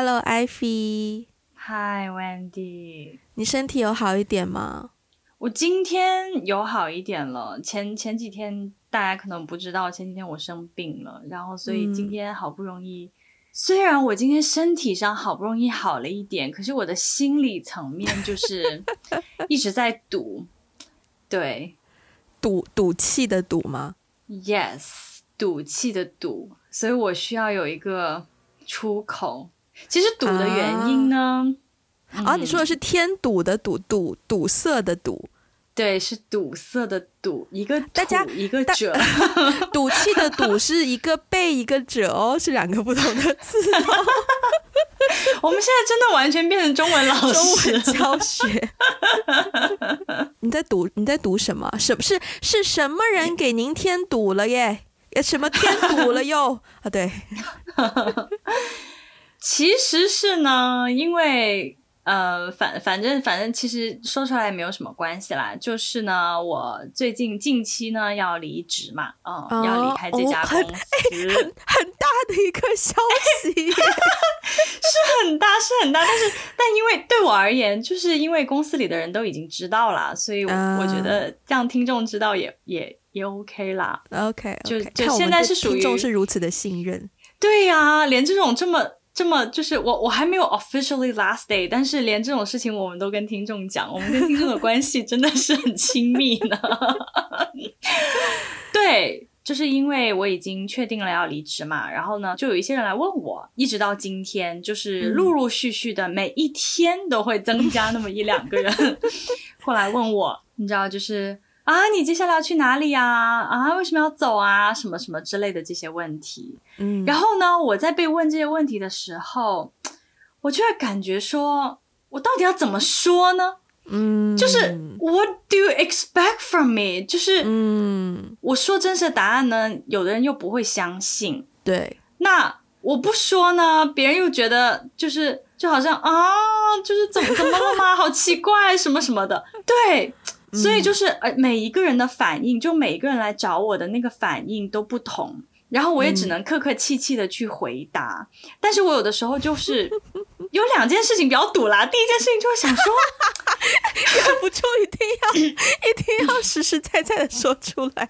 Hello，Ivy。Hi，Wendy。你身体有好一点吗？我今天有好一点了。前前几天大家可能不知道，前几天我生病了，然后所以今天好不容易。嗯、虽然我今天身体上好不容易好了一点，可是我的心理层面就是 一直在赌。对，赌赌气的赌吗？Yes，赌气的赌。所以我需要有一个出口。其实堵的原因呢？啊，嗯、啊，你说的是添堵的堵，堵堵塞的堵，对，是堵塞的堵，一个大家一个者，赌气的赌是一个贝一个者哦，是两个不同的字哦。我们现在真的完全变成中文老师中文教学。你在赌你在赌什么？什是是什么人给您添堵了耶？什么添堵了又啊？对。其实是呢，因为呃，反反正反正，其实说出来也没有什么关系啦。就是呢，我最近近期呢要离职嘛，嗯，哦、要离开这家公司，哦、很很大的一个消息，是很大是很大，但是但因为对我而言，就是因为公司里的人都已经知道了，所以我觉得让听众知道也也也 OK 啦。OK，, okay 就就现在是属于听众是如此的信任，对呀、啊，连这种这么。这么就是我我还没有 officially last day，但是连这种事情我们都跟听众讲，我们跟听众的关系真的是很亲密呢。对，就是因为我已经确定了要离职嘛，然后呢，就有一些人来问我，一直到今天，就是陆陆续续的每一天都会增加那么一两个人 过来问我，你知道就是。啊，你接下来要去哪里呀？啊，为什么要走啊？什么什么之类的这些问题。嗯，然后呢，我在被问这些问题的时候，我就会感觉说，我到底要怎么说呢？嗯，就是 What do you expect from me？就是，嗯，我说真实的答案呢，有的人又不会相信。对，那我不说呢，别人又觉得就是就好像啊，就是怎么怎么了吗？好奇怪，什么什么的。对。所以就是呃，每一个人的反应，就每一个人来找我的那个反应都不同，然后我也只能客客气气的去回答。嗯、但是我有的时候就是有两件事情比较堵啦。第一件事情就是想说，忍不住一定要一定要实实在在的说出来。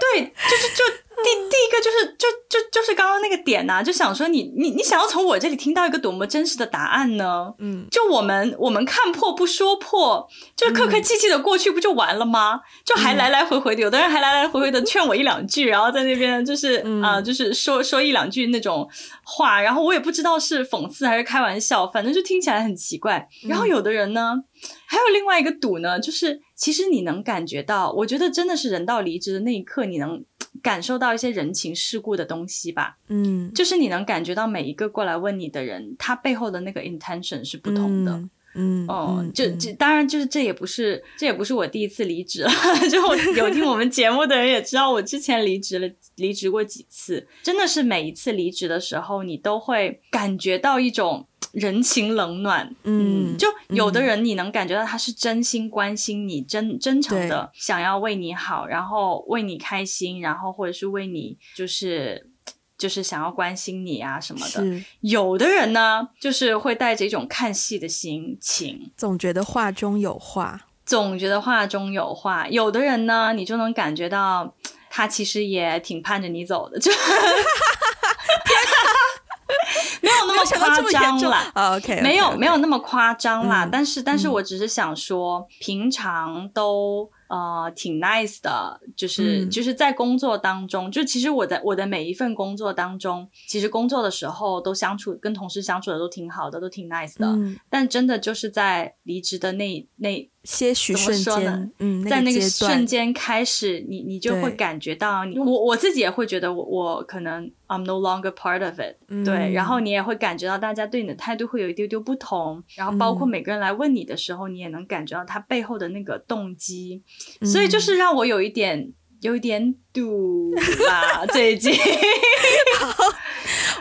对，就是就。第第一个就是就就就是刚刚那个点呐、啊，就想说你你你想要从我这里听到一个多么真实的答案呢？嗯，就我们我们看破不说破，就客客气气的过去不就完了吗？嗯、就还来来回回的，有的人还来来回回的劝我一两句，然后在那边就是啊、嗯呃，就是说说一两句那种话，然后我也不知道是讽刺还是开玩笑，反正就听起来很奇怪。然后有的人呢，嗯、还有另外一个赌呢，就是其实你能感觉到，我觉得真的是人到离职的那一刻，你能。感受到一些人情世故的东西吧，嗯，就是你能感觉到每一个过来问你的人，他背后的那个 intention 是不同的，嗯，哦、嗯，就就当然就是这也不是这也不是我第一次离职了，就有听我们节目的人也知道我之前离职了，离职过几次，真的是每一次离职的时候，你都会感觉到一种。人情冷暖，嗯，就有的人你能感觉到他是真心关心你，嗯、真真诚的想要为你好，然后为你开心，然后或者是为你就是就是想要关心你啊什么的。有的人呢，就是会带着一种看戏的心情，总觉得话中有话，总觉得话中有话。有的人呢，你就能感觉到他其实也挺盼着你走的，就。没有那么夸张啦，OK，没有没有那么夸张啦，但是但是我只是想说，平常都。呃，挺 nice 的，就是、嗯、就是在工作当中，就其实我的我的每一份工作当中，其实工作的时候都相处跟同事相处的都挺好的，都挺 nice 的。嗯、但真的就是在离职的那那些许瞬间，嗯，在那个瞬间开始，你你就会感觉到你，我我自己也会觉得我我可能 I'm no longer part of it，、嗯、对，然后你也会感觉到大家对你的态度会有一丢丢不同，然后包括每个人来问你的时候，你也能感觉到他背后的那个动机。所以就是让我有一点，有一点堵啦，最近。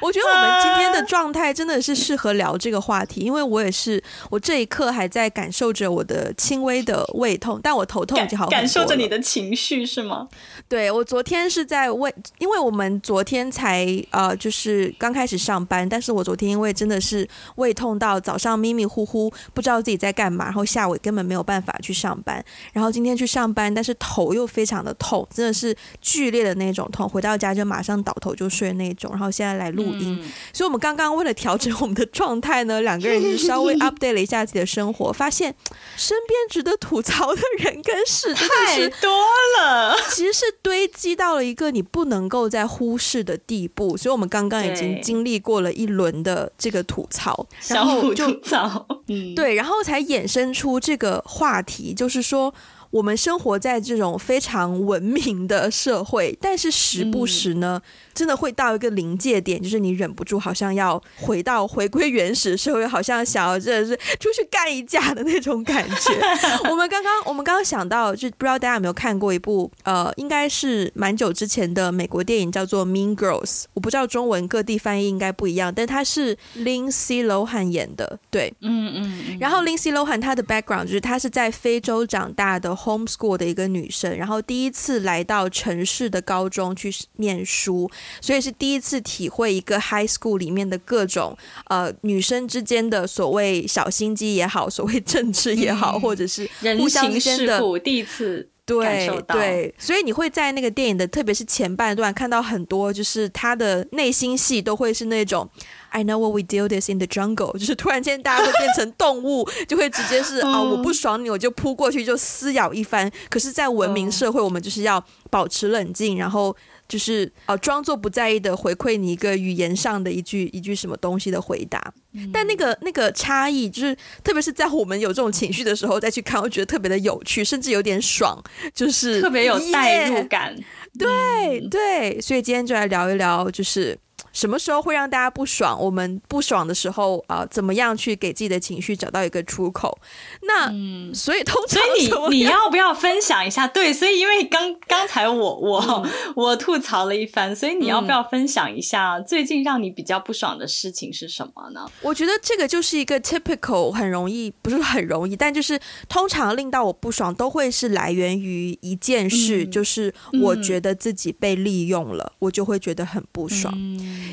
我觉得我们今天的状态真的是适合聊这个话题，因为我也是，我这一刻还在感受着我的轻微的胃痛，但我头痛已经好。感受着你的情绪是吗？对，我昨天是在胃，因为我们昨天才呃，就是刚开始上班，但是我昨天因为真的是胃痛到早上迷迷糊糊，不知道自己在干嘛，然后下午根本没有办法去上班，然后今天去上班，但是头又非常的痛，真的是剧烈的那种痛，回到家就马上倒头就睡那种，然后现在来录音，嗯、所以我们刚刚为了调整我们的状态呢，两个人就稍微 update 了一下自己的生活，发现身边值得吐槽的人跟事真的是太多了，其实是堆积到了一个你不能够再忽视的地步，所以我们刚刚已经经历过了一轮的这个吐槽，然后就吐槽，嗯，对，然后才衍生出这个话题，就是说。我们生活在这种非常文明的社会，但是时不时呢，嗯、真的会到一个临界点，就是你忍不住，好像要回到回归原始社会，好像想要真的是出去干一架的那种感觉。我们刚刚我们刚刚想到，就不知道大家有没有看过一部呃，应该是蛮久之前的美国电影，叫做《Mean Girls》。我不知道中文各地翻译应该不一样，但它是 Lindsay Lohan 演的，对，嗯嗯。嗯，然后 Lindsay Lohan 她的 background 就是她是在非洲长大的。Homeschool 的一个女生，然后第一次来到城市的高中去念书，所以是第一次体会一个 high school 里面的各种呃女生之间的所谓小心机也好，所谓政治也好，嗯、或者是人情世故，第一次感受到。对对，所以你会在那个电影的特别是前半段看到很多，就是他的内心戏都会是那种。I know what we do this in the jungle，就是突然间大家会变成动物，就会直接是啊、哦，我不爽你，我就扑过去就撕咬一番。可是，在文明社会，我们就是要保持冷静，然后就是啊，装作不在意的回馈你一个语言上的一句一句什么东西的回答。但那个那个差异，就是特别是在我们有这种情绪的时候再去看，我觉得特别的有趣，甚至有点爽，就是特别有代入感。对对，所以今天就来聊一聊，就是。什么时候会让大家不爽？我们不爽的时候啊、呃，怎么样去给自己的情绪找到一个出口？那，嗯、所以通常，所以你你要不要分享一下？对，所以因为刚 刚才我我、嗯、我吐槽了一番，所以你要不要分享一下最近让你比较不爽的事情是什么呢？我觉得这个就是一个 typical，很容易，不是很容易，但就是通常令到我不爽都会是来源于一件事，嗯、就是我觉得自己被利用了，嗯、我就会觉得很不爽。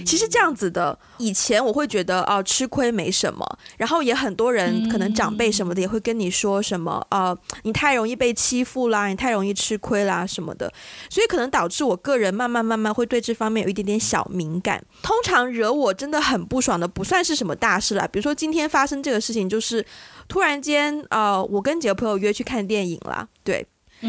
其实这样子的，以前我会觉得啊，吃亏没什么，然后也很多人可能长辈什么的也会跟你说什么啊，你太容易被欺负啦，你太容易吃亏啦什么的，所以可能导致我个人慢慢慢慢会对这方面有一点点小敏感。通常惹我真的很不爽的，不算是什么大事啦，比如说今天发生这个事情，就是突然间啊，我跟几个朋友约去看电影啦，对。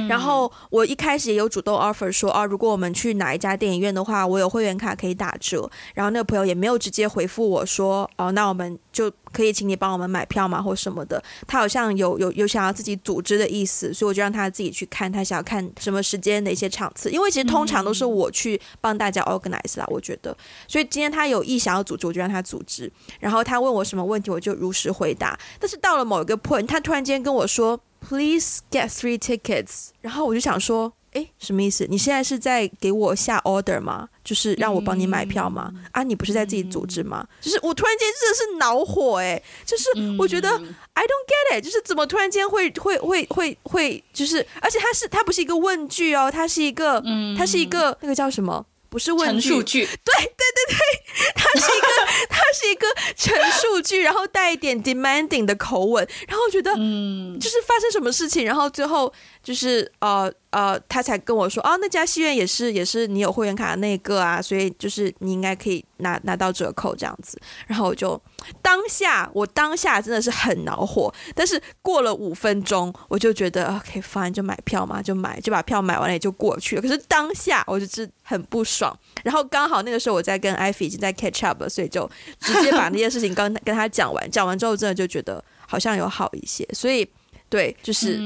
然后我一开始也有主动 offer 说啊，如果我们去哪一家电影院的话，我有会员卡可以打折。然后那个朋友也没有直接回复我说哦，那我们就可以请你帮我们买票吗或什么的。他好像有有有想要自己组织的意思，所以我就让他自己去看，他想要看什么时间的一些场次。因为其实通常都是我去帮大家 organize 啦，我觉得。所以今天他有意想要组织，我就让他组织。然后他问我什么问题，我就如实回答。但是到了某一个 point，他突然间跟我说。Please get three tickets。然后我就想说，诶，什么意思？你现在是在给我下 order 吗？就是让我帮你买票吗？嗯、啊，你不是在自己组织吗？嗯、就是我突然间真的是恼火，诶，就是我觉得、嗯、I don't get it，就是怎么突然间会会会会会，就是而且它是它不是一个问句哦，它是一个，它是一个那个叫什么？不是问句，句对对对对，它是一个 它是一个陈述句，然后带一点 demanding 的口吻，然后我觉得，嗯，就是发生什么事情，然后最后就是呃。呃，他才跟我说，哦，那家戏院也是，也是你有会员卡的那个啊，所以就是你应该可以拿拿到折扣这样子。然后我就当下，我当下真的是很恼火，但是过了五分钟，我就觉得 OK fine，就买票嘛，就买，就把票买完了也就过去了。可是当下我就是很不爽，然后刚好那个时候我在跟艾菲已经在 catch up 了，所以就直接把那件事情刚跟他讲完，讲完之后真的就觉得好像有好一些，所以。对，就是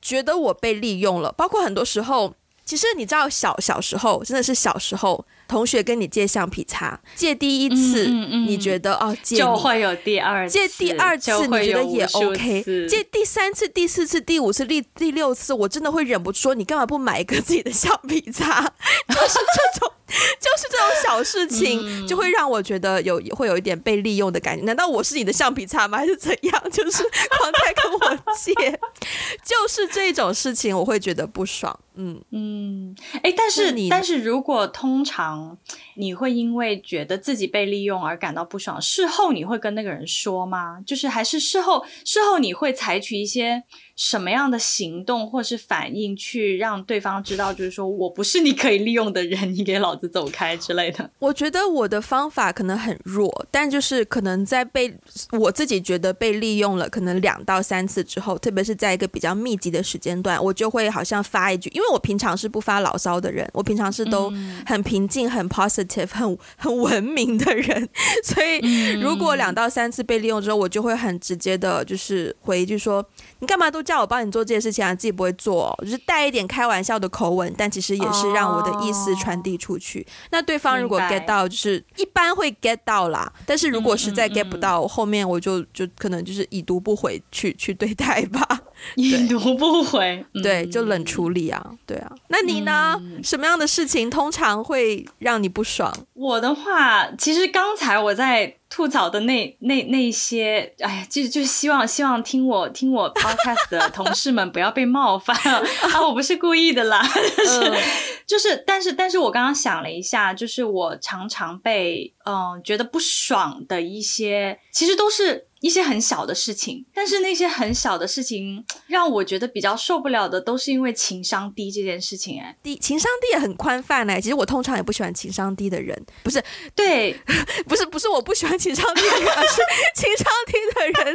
觉得我被利用了，包括很多时候，其实你知道小，小小时候真的是小时候，同学跟你借橡皮擦，借第一次，嗯嗯、你觉得哦，借就会有第二次，借第二次你觉得也 OK，借第三次、第四次、第五次、第第六次，我真的会忍不住说，你干嘛不买一个自己的橡皮擦？就是这种。就是这种小事情，就会让我觉得有会有一点被利用的感觉。难道我是你的橡皮擦吗？还是怎样？就是狂在跟我借，就是这种事情，我会觉得不爽。嗯嗯，哎、欸，但是你，但是如果通常 안. 你会因为觉得自己被利用而感到不爽，事后你会跟那个人说吗？就是还是事后事后你会采取一些什么样的行动或是反应，去让对方知道，就是说我不是你可以利用的人，你给老子走开之类的。我觉得我的方法可能很弱，但就是可能在被我自己觉得被利用了，可能两到三次之后，特别是在一个比较密集的时间段，我就会好像发一句，因为我平常是不发牢骚的人，我平常是都很平静、很 positive、很很文明的人，所以如果两到三次被利用之后，我就会很直接的，就是回一句说。你干嘛都叫我帮你做这些事情啊？自己不会做哦，就是带一点开玩笑的口吻，但其实也是让我的意思传递出去。哦、那对方如果 get 到，就是一般会 get 到啦。但是如果实在 get 不到，嗯嗯嗯、后面我就就可能就是已读不回去去对待吧。已读不回，对，就冷处理啊。对啊，那你呢？嗯、什么样的事情通常会让你不爽？我的话，其实刚才我在。吐槽的那那那些，哎呀，就就希望希望听我听我 podcast 的同事们不要被冒犯啊！我不是故意的啦，就是、嗯、就是，但是但是我刚刚想了一下，就是我常常被嗯觉得不爽的一些，其实都是。一些很小的事情，但是那些很小的事情让我觉得比较受不了的，都是因为情商低这件事情。哎，低情商低也很宽泛哎。其实我通常也不喜欢情商低的人，不是对，不是不是我不喜欢情商低的人，而是 情商低的人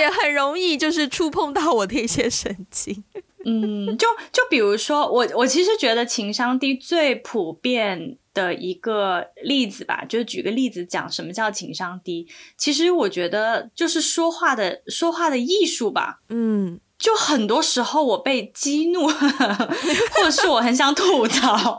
也很容易就是触碰到我的一些神经。嗯，就就比如说我我其实觉得情商低最普遍的一个例子吧，就举个例子讲什么叫情商低。其实我觉得就是说话的说话的艺术吧。嗯，就很多时候我被激怒，或者是我很想吐槽，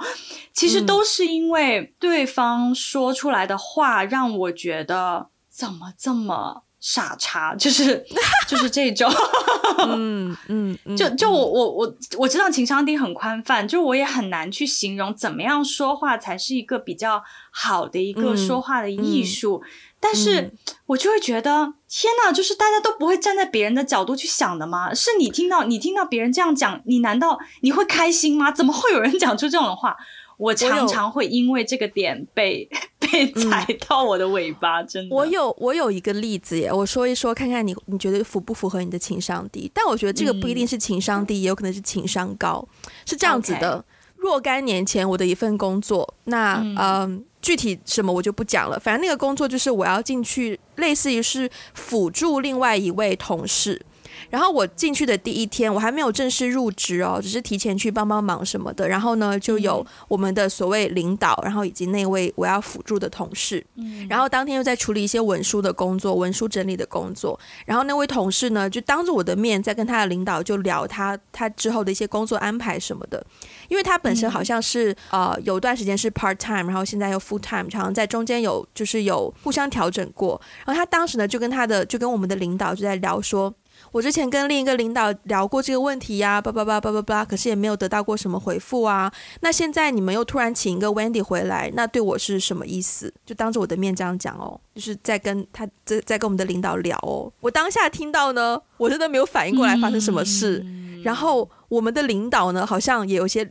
其实都是因为对方说出来的话让我觉得怎么这么。傻叉，就是就是这种，嗯嗯，嗯就就我我我我知道情商低很宽泛，就我也很难去形容怎么样说话才是一个比较好的一个说话的艺术，嗯嗯、但是我就会觉得天哪，就是大家都不会站在别人的角度去想的吗？是你听到你听到别人这样讲，你难道你会开心吗？怎么会有人讲出这种话？我常常会因为这个点被被踩到我的尾巴，真的。我有我有一个例子耶，我说一说看看你你觉得符不符合你的情商低？但我觉得这个不一定是情商低，也有可能是情商高。是这样子的，若干年前我的一份工作，那嗯，具体什么我就不讲了。反正那个工作就是我要进去，类似于是辅助另外一位同事。然后我进去的第一天，我还没有正式入职哦，只是提前去帮帮忙什么的。然后呢，就有我们的所谓领导，然后以及那位我要辅助的同事。嗯。然后当天又在处理一些文书的工作、文书整理的工作。然后那位同事呢，就当着我的面在跟他的领导就聊他他之后的一些工作安排什么的。因为他本身好像是呃有段时间是 part time，然后现在又 full time，好像在中间有就是有互相调整过。然后他当时呢就跟他的就跟我们的领导就在聊说。我之前跟另一个领导聊过这个问题呀，叭叭叭叭叭叭，可是也没有得到过什么回复啊。那现在你们又突然请一个 Wendy 回来，那对我是什么意思？就当着我的面这样讲哦，就是在跟他在在跟我们的领导聊哦。我当下听到呢，我真的没有反应过来发生什么事。然后我们的领导呢，好像也有些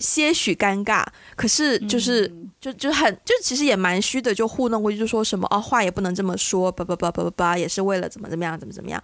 些许尴尬，可是就是就就很就其实也蛮虚的，就糊弄过去，就说什么哦，话也不能这么说，叭叭叭叭叭叭，也是为了怎么怎么样，怎么怎么样。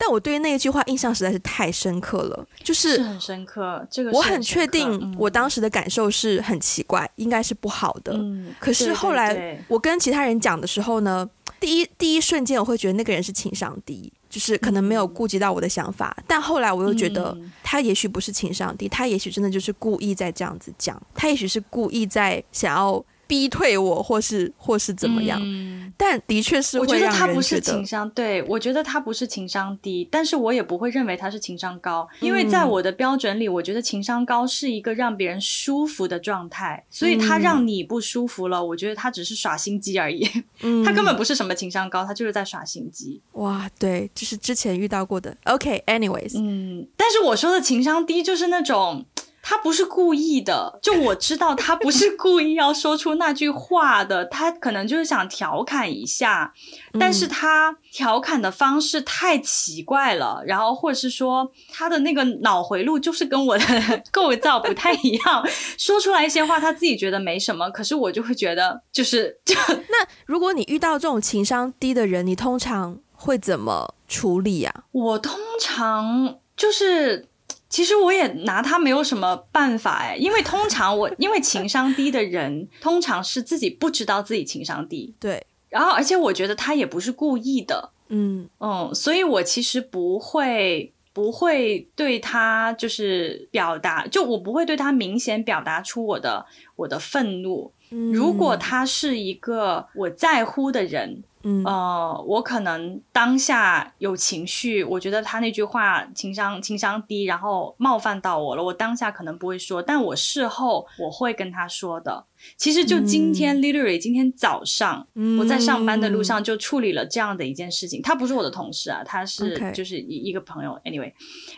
但我对于那一句话印象实在是太深刻了，就是，很深刻。这个我很确定，我当时的感受是很奇怪，嗯、应该是不好的。嗯、可是后来我跟其他人讲的时候呢，第一第一瞬间我会觉得那个人是情商低，就是可能没有顾及到我的想法。嗯、但后来我又觉得他也许不是情商低，他也许真的就是故意在这样子讲，他也许是故意在想要。逼退我，或是或是怎么样。嗯、但的确是我觉得他不是情商，对，我觉得他不是情商低，但是我也不会认为他是情商高，因为在我的标准里，我觉得情商高是一个让别人舒服的状态，所以他让你不舒服了，我觉得他只是耍心机而已，嗯、他根本不是什么情商高，他就是在耍心机。哇，对，就是之前遇到过的。OK，anyways，、okay, 嗯，但是我说的情商低就是那种。他不是故意的，就我知道他不是 故意要说出那句话的，他可能就是想调侃一下，但是他调侃的方式太奇怪了，然后或者是说他的那个脑回路就是跟我的 构造不太一样，说出来一些话他自己觉得没什么，可是我就会觉得就是就 那如果你遇到这种情商低的人，你通常会怎么处理呀？我通常就是。其实我也拿他没有什么办法哎，因为通常我 因为情商低的人，通常是自己不知道自己情商低，对。然后而且我觉得他也不是故意的，嗯嗯，所以我其实不会不会对他就是表达，就我不会对他明显表达出我的我的愤怒。嗯，如果他是一个我在乎的人。嗯，呃，我可能当下有情绪，我觉得他那句话情商情商低，然后冒犯到我了，我当下可能不会说，但我事后我会跟他说的。其实就今天，嗯，literally 今天早上，嗯，我在上班的路上就处理了这样的一件事情。他不是我的同事啊，他是就是一一个朋友，anyway，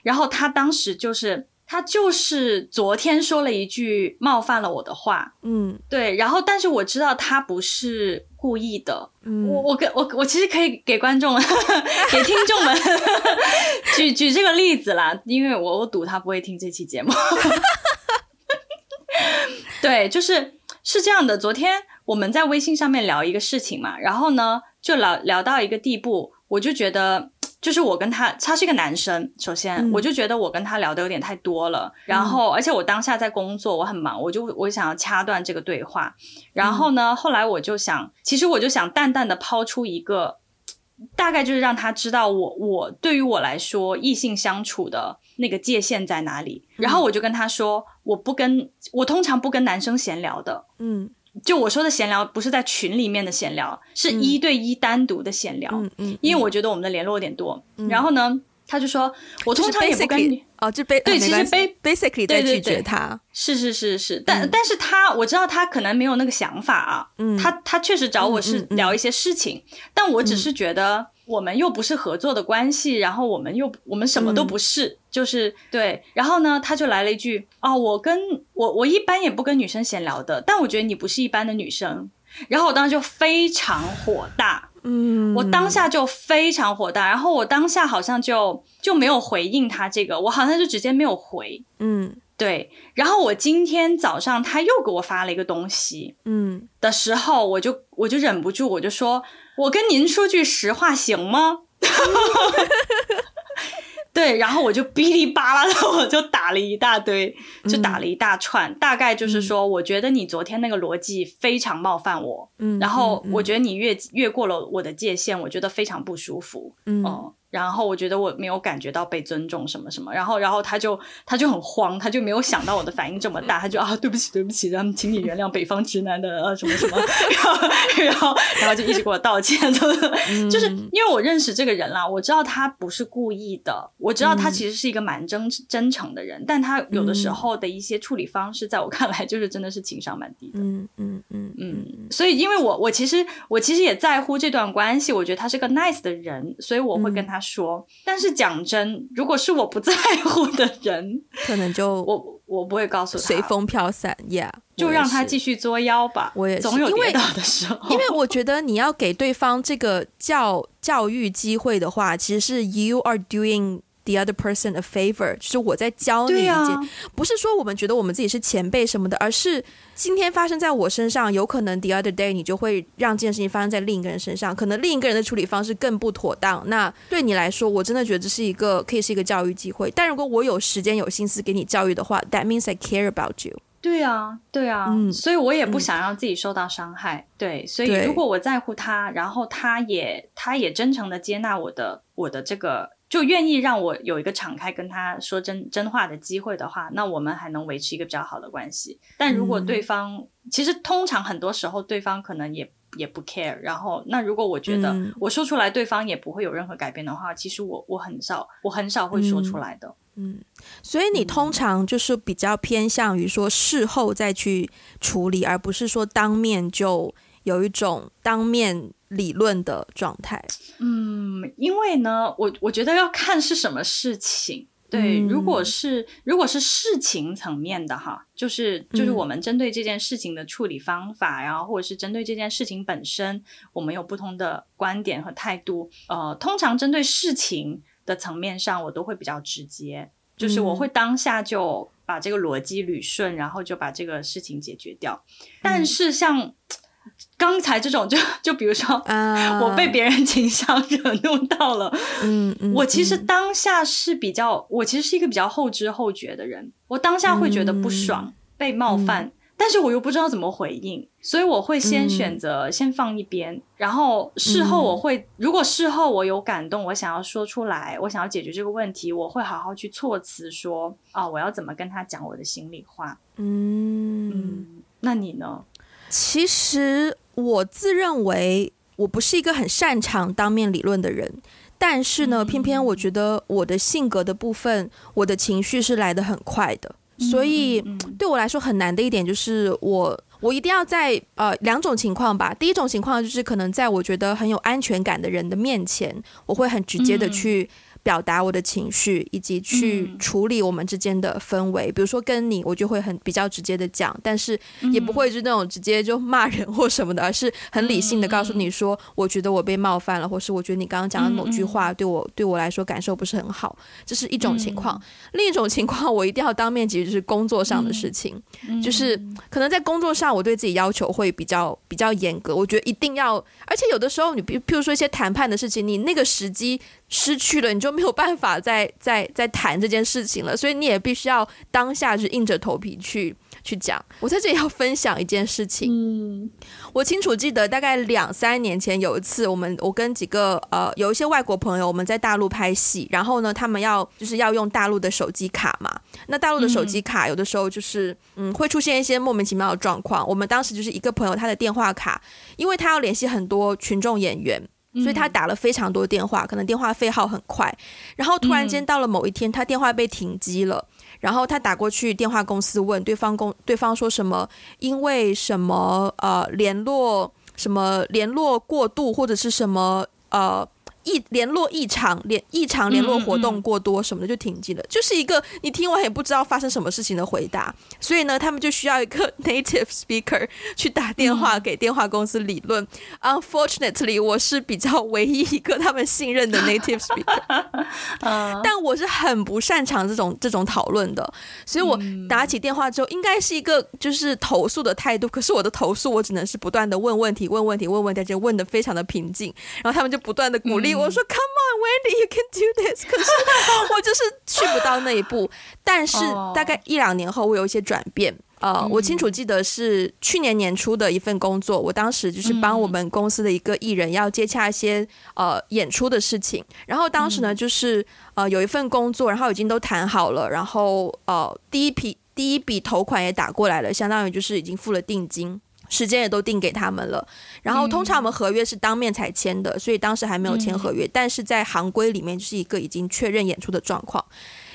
然后他当时就是。他就是昨天说了一句冒犯了我的话，嗯，对，然后但是我知道他不是故意的，嗯，我我给我我其实可以给观众 给听众们 举举这个例子啦，因为我我赌他不会听这期节目，对，就是是这样的，昨天我们在微信上面聊一个事情嘛，然后呢就聊聊到一个地步，我就觉得。就是我跟他，他是一个男生。首先，嗯、我就觉得我跟他聊的有点太多了。然后，而且我当下在工作，我很忙，我就我想要掐断这个对话。然后呢，后来我就想，其实我就想淡淡的抛出一个，大概就是让他知道我我对于我来说，异性相处的那个界限在哪里。然后我就跟他说，我不跟我通常不跟男生闲聊的。嗯。就我说的闲聊，不是在群里面的闲聊，是一对一单独的闲聊。嗯嗯，因为我觉得我们的联络有点多。然后呢，他就说，我通常也不跟你哦，就对，其实 basically 在拒绝他。是是是是，但但是他我知道他可能没有那个想法啊。嗯，他他确实找我是聊一些事情，但我只是觉得。我们又不是合作的关系，然后我们又我们什么都不是，嗯、就是对。然后呢，他就来了一句：“哦，我跟我我一般也不跟女生闲聊的，但我觉得你不是一般的女生。”然后我当时就非常火大，嗯，我当下就非常火大，然后我当下好像就就没有回应他这个，我好像就直接没有回，嗯，对。然后我今天早上他又给我发了一个东西，嗯，的时候我就我就忍不住我就说。我跟您说句实话行吗？对，然后我就哔哩吧啦的，我就打了一大堆，就打了一大串，嗯、大概就是说，我觉得你昨天那个逻辑非常冒犯我，嗯，然后我觉得你越越过了我的界限，我觉得非常不舒服，嗯。嗯然后我觉得我没有感觉到被尊重什么什么，然后然后他就他就很慌，他就没有想到我的反应这么大，他就啊对不起对不起，然后请你原谅北方直男的啊什么什么，然后然后然后就一直给我道歉，就是因为我认识这个人啦，我知道他不是故意的，我知道他其实是一个蛮真真诚的人，但他有的时候的一些处理方式，在我看来就是真的是情商蛮低的，嗯嗯嗯嗯，所以因为我我其实我其实也在乎这段关系，我觉得他是个 nice 的人，所以我会跟他。说，但是讲真，如果是我不在乎的人，可能就 我我不会告诉他，随风飘散，Yeah，就让他继续作妖吧。我也是，总有跌倒的时候。因为我觉得你要给对方这个教教育机会的话，其实是 You are doing。The other person a favor，就是我在教你一件，啊、不是说我们觉得我们自己是前辈什么的，而是今天发生在我身上，有可能 the other day 你就会让这件事情发生在另一个人身上，可能另一个人的处理方式更不妥当。那对你来说，我真的觉得这是一个可以是一个教育机会。但如果我有时间有心思给你教育的话，that means I care about you。对啊，对啊，嗯，所以我也不想让自己受到伤害。嗯、对，所以如果我在乎他，然后他也他也真诚的接纳我的我的这个。就愿意让我有一个敞开跟他说真真话的机会的话，那我们还能维持一个比较好的关系。但如果对方、嗯、其实通常很多时候对方可能也也不 care，然后那如果我觉得我说出来对方也不会有任何改变的话，嗯、其实我我很少我很少会说出来的。嗯，所以你通常就是比较偏向于说事后再去处理，而不是说当面就有一种当面理论的状态。嗯，因为呢，我我觉得要看是什么事情。对，如果是如果是事情层面的哈，就是就是我们针对这件事情的处理方法，然后或者是针对这件事情本身，我们有不同的观点和态度。呃，通常针对事情。的层面上，我都会比较直接，就是我会当下就把这个逻辑捋顺，然后就把这个事情解决掉。但是像刚才这种就，就就比如说，我被别人情商惹怒到了，嗯，我其实当下是比较，我其实是一个比较后知后觉的人，我当下会觉得不爽，被冒犯。但是我又不知道怎么回应，所以我会先选择先放一边，嗯、然后事后我会，如果事后我有感动，我想要说出来，我想要解决这个问题，我会好好去措辞说啊，我要怎么跟他讲我的心里话。嗯，嗯，那你呢？其实我自认为我不是一个很擅长当面理论的人，但是呢，偏偏我觉得我的性格的部分，我的情绪是来得很快的。所以对我来说很难的一点就是我我一定要在呃两种情况吧。第一种情况就是可能在我觉得很有安全感的人的面前，我会很直接的去。表达我的情绪，以及去处理我们之间的氛围。嗯、比如说跟你，我就会很比较直接的讲，但是也不会是那种直接就骂人或什么的，而是很理性的告诉你说，我觉得我被冒犯了，或是我觉得你刚刚讲的某句话对我对我来说感受不是很好，这是一种情况。嗯、另一种情况，我一定要当面解决，就是工作上的事情，嗯、就是可能在工作上，我对自己要求会比较比较严格。我觉得一定要，而且有的时候，你比譬如说一些谈判的事情，你那个时机。失去了，你就没有办法再 再再谈这件事情了，所以你也必须要当下就硬着头皮去去讲。我在这里要分享一件事情，嗯，我清楚记得大概两三年前有一次，我们我跟几个呃有一些外国朋友，我们在大陆拍戏，然后呢，他们要就是要用大陆的手机卡嘛，那大陆的手机卡有的时候就是嗯会出现一些莫名其妙的状况。我们当时就是一个朋友，他的电话卡，因为他要联系很多群众演员。所以他打了非常多电话，可能电话费耗很快，然后突然间到了某一天，他电话被停机了，然后他打过去电话公司问对方公，对方说什么？因为什么？呃，联络什么？联络过度或者是什么？呃。异联络异常，联异常联络活动过多什么的就停机了，嗯嗯，就是一个你听完也不知道发生什么事情的回答。所以呢，他们就需要一个 native speaker 去打电话给电话公司理论。嗯、Unfortunately，我是比较唯一一个他们信任的 native speaker，嗯、但我是很不擅长这种这种讨论的。所以我打起电话之后，应该是一个就是投诉的态度。可是我的投诉，我只能是不断的问问题，问问题，问问题，就问的非常的平静。然后他们就不断的鼓励。嗯我说：“Come on, Wendy, you can do this。”可是我就是去不到那一步。但是大概一两年后，我有一些转变。呃，我清楚记得是去年年初的一份工作，我当时就是帮我们公司的一个艺人要接洽一些呃演出的事情。然后当时呢，就是呃有一份工作，然后已经都谈好了，然后呃第一批第一笔头款也打过来了，相当于就是已经付了定金。时间也都定给他们了，然后通常我们合约是当面才签的，所以当时还没有签合约，但是在行规里面就是一个已经确认演出的状况。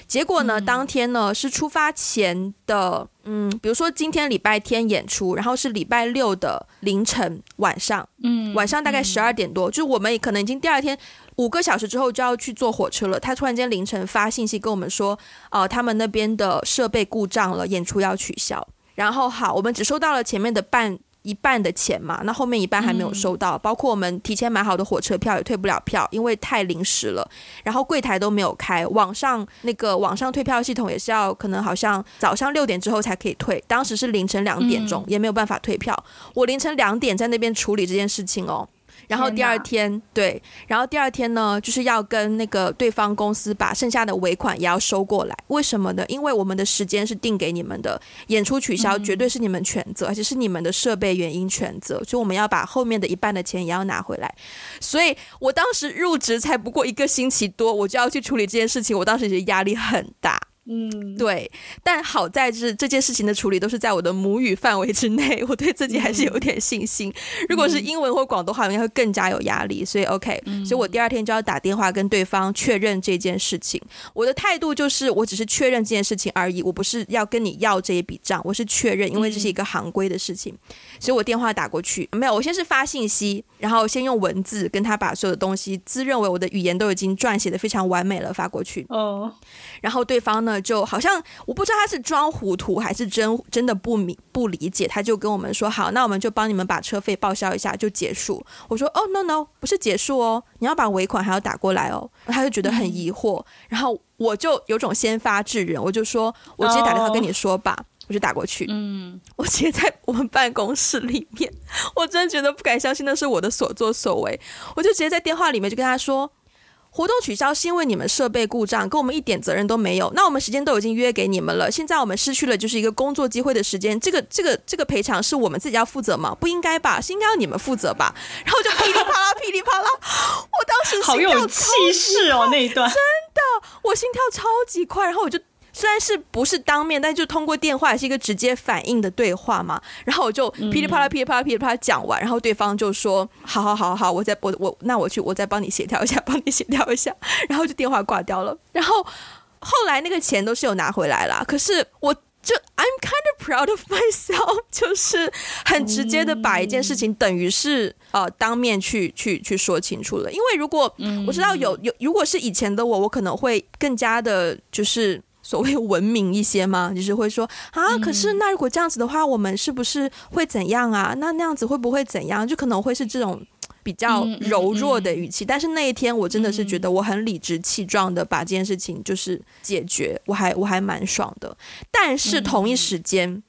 结果呢，当天呢是出发前的，嗯，比如说今天礼拜天演出，然后是礼拜六的凌晨晚上，嗯，晚上大概十二点多，就是我们可能已经第二天五个小时之后就要去坐火车了。他突然间凌晨发信息跟我们说，呃，他们那边的设备故障了，演出要取消。然后好，我们只收到了前面的半一半的钱嘛，那后面一半还没有收到，嗯、包括我们提前买好的火车票也退不了票，因为太临时了。然后柜台都没有开，网上那个网上退票系统也是要可能好像早上六点之后才可以退，当时是凌晨两点钟，嗯、也没有办法退票。我凌晨两点在那边处理这件事情哦。然后第二天，对，然后第二天呢，就是要跟那个对方公司把剩下的尾款也要收过来。为什么呢？因为我们的时间是定给你们的，演出取消绝对是你们全责，而且是你们的设备原因全责，所以我们要把后面的一半的钱也要拿回来。所以我当时入职才不过一个星期多，我就要去处理这件事情，我当时觉得压力很大。嗯，对，但好在是这件事情的处理都是在我的母语范围之内，我对自己还是有点信心。嗯、如果是英文或广东话，应该会更加有压力。所以 OK，、嗯、所以我第二天就要打电话跟对方确认这件事情。我的态度就是，我只是确认这件事情而已，我不是要跟你要这一笔账，我是确认，因为这是一个行规的事情。嗯、所以我电话打过去，没有，我先是发信息，然后先用文字跟他把所有的东西自认为我的语言都已经撰写的非常完美了发过去。哦，然后对方呢？就好像我不知道他是装糊涂还是真真的不明不理解，他就跟我们说：“好，那我们就帮你们把车费报销一下，就结束。”我说：“哦，no no，不是结束哦，你要把尾款还要打过来哦。”他就觉得很疑惑，然后我就有种先发制人，我就说：“我直接打电话跟你说吧。”我就打过去，嗯，我直接在我们办公室里面，我真的觉得不敢相信那是我的所作所为，我就直接在电话里面就跟他说。活动取消是因为你们设备故障，跟我们一点责任都没有。那我们时间都已经约给你们了，现在我们失去了就是一个工作机会的时间。这个、这个、这个赔偿是我们自己要负责吗？不应该吧？是应该要你们负责吧？然后就噼里啪啦、噼里啪啦，我当时好有气势哦，那一段真的，我心跳超级快，然后我就。虽然是不是当面，但就通过电话也是一个直接反应的对话嘛。然后我就噼里啪啦、噼里啪啦、噼里啪啦讲完，然后对方就说：“好好好好，我再我我那我去，我再帮你协调一下，帮你协调一下。”然后就电话挂掉了。然后后来那个钱都是有拿回来了，可是我就 I'm kind of proud of myself，就是很直接的把一件事情等于是呃当面去去去说清楚了。因为如果我知道有有，如果是以前的我，我可能会更加的就是。所谓文明一些吗？就是会说啊，可是那如果这样子的话，我们是不是会怎样啊？那那样子会不会怎样？就可能会是这种比较柔弱的语气。但是那一天，我真的是觉得我很理直气壮的把这件事情就是解决，我还我还蛮爽的。但是同一时间。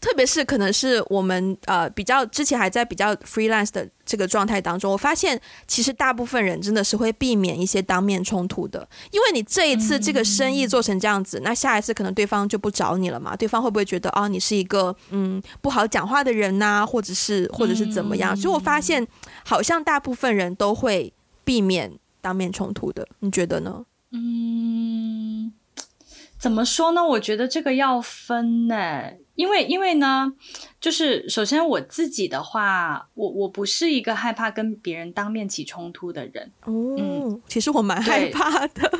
特别是可能是我们呃比较之前还在比较 freelance 的这个状态当中，我发现其实大部分人真的是会避免一些当面冲突的，因为你这一次这个生意做成这样子，嗯、那下一次可能对方就不找你了嘛？对方会不会觉得哦，你是一个嗯不好讲话的人呐、啊，或者是或者是怎么样？所以我发现好像大部分人都会避免当面冲突的，你觉得呢？嗯，怎么说呢？我觉得这个要分呢。因为，因为呢，就是首先我自己的话，我我不是一个害怕跟别人当面起冲突的人。哦，嗯，其实我蛮害怕的。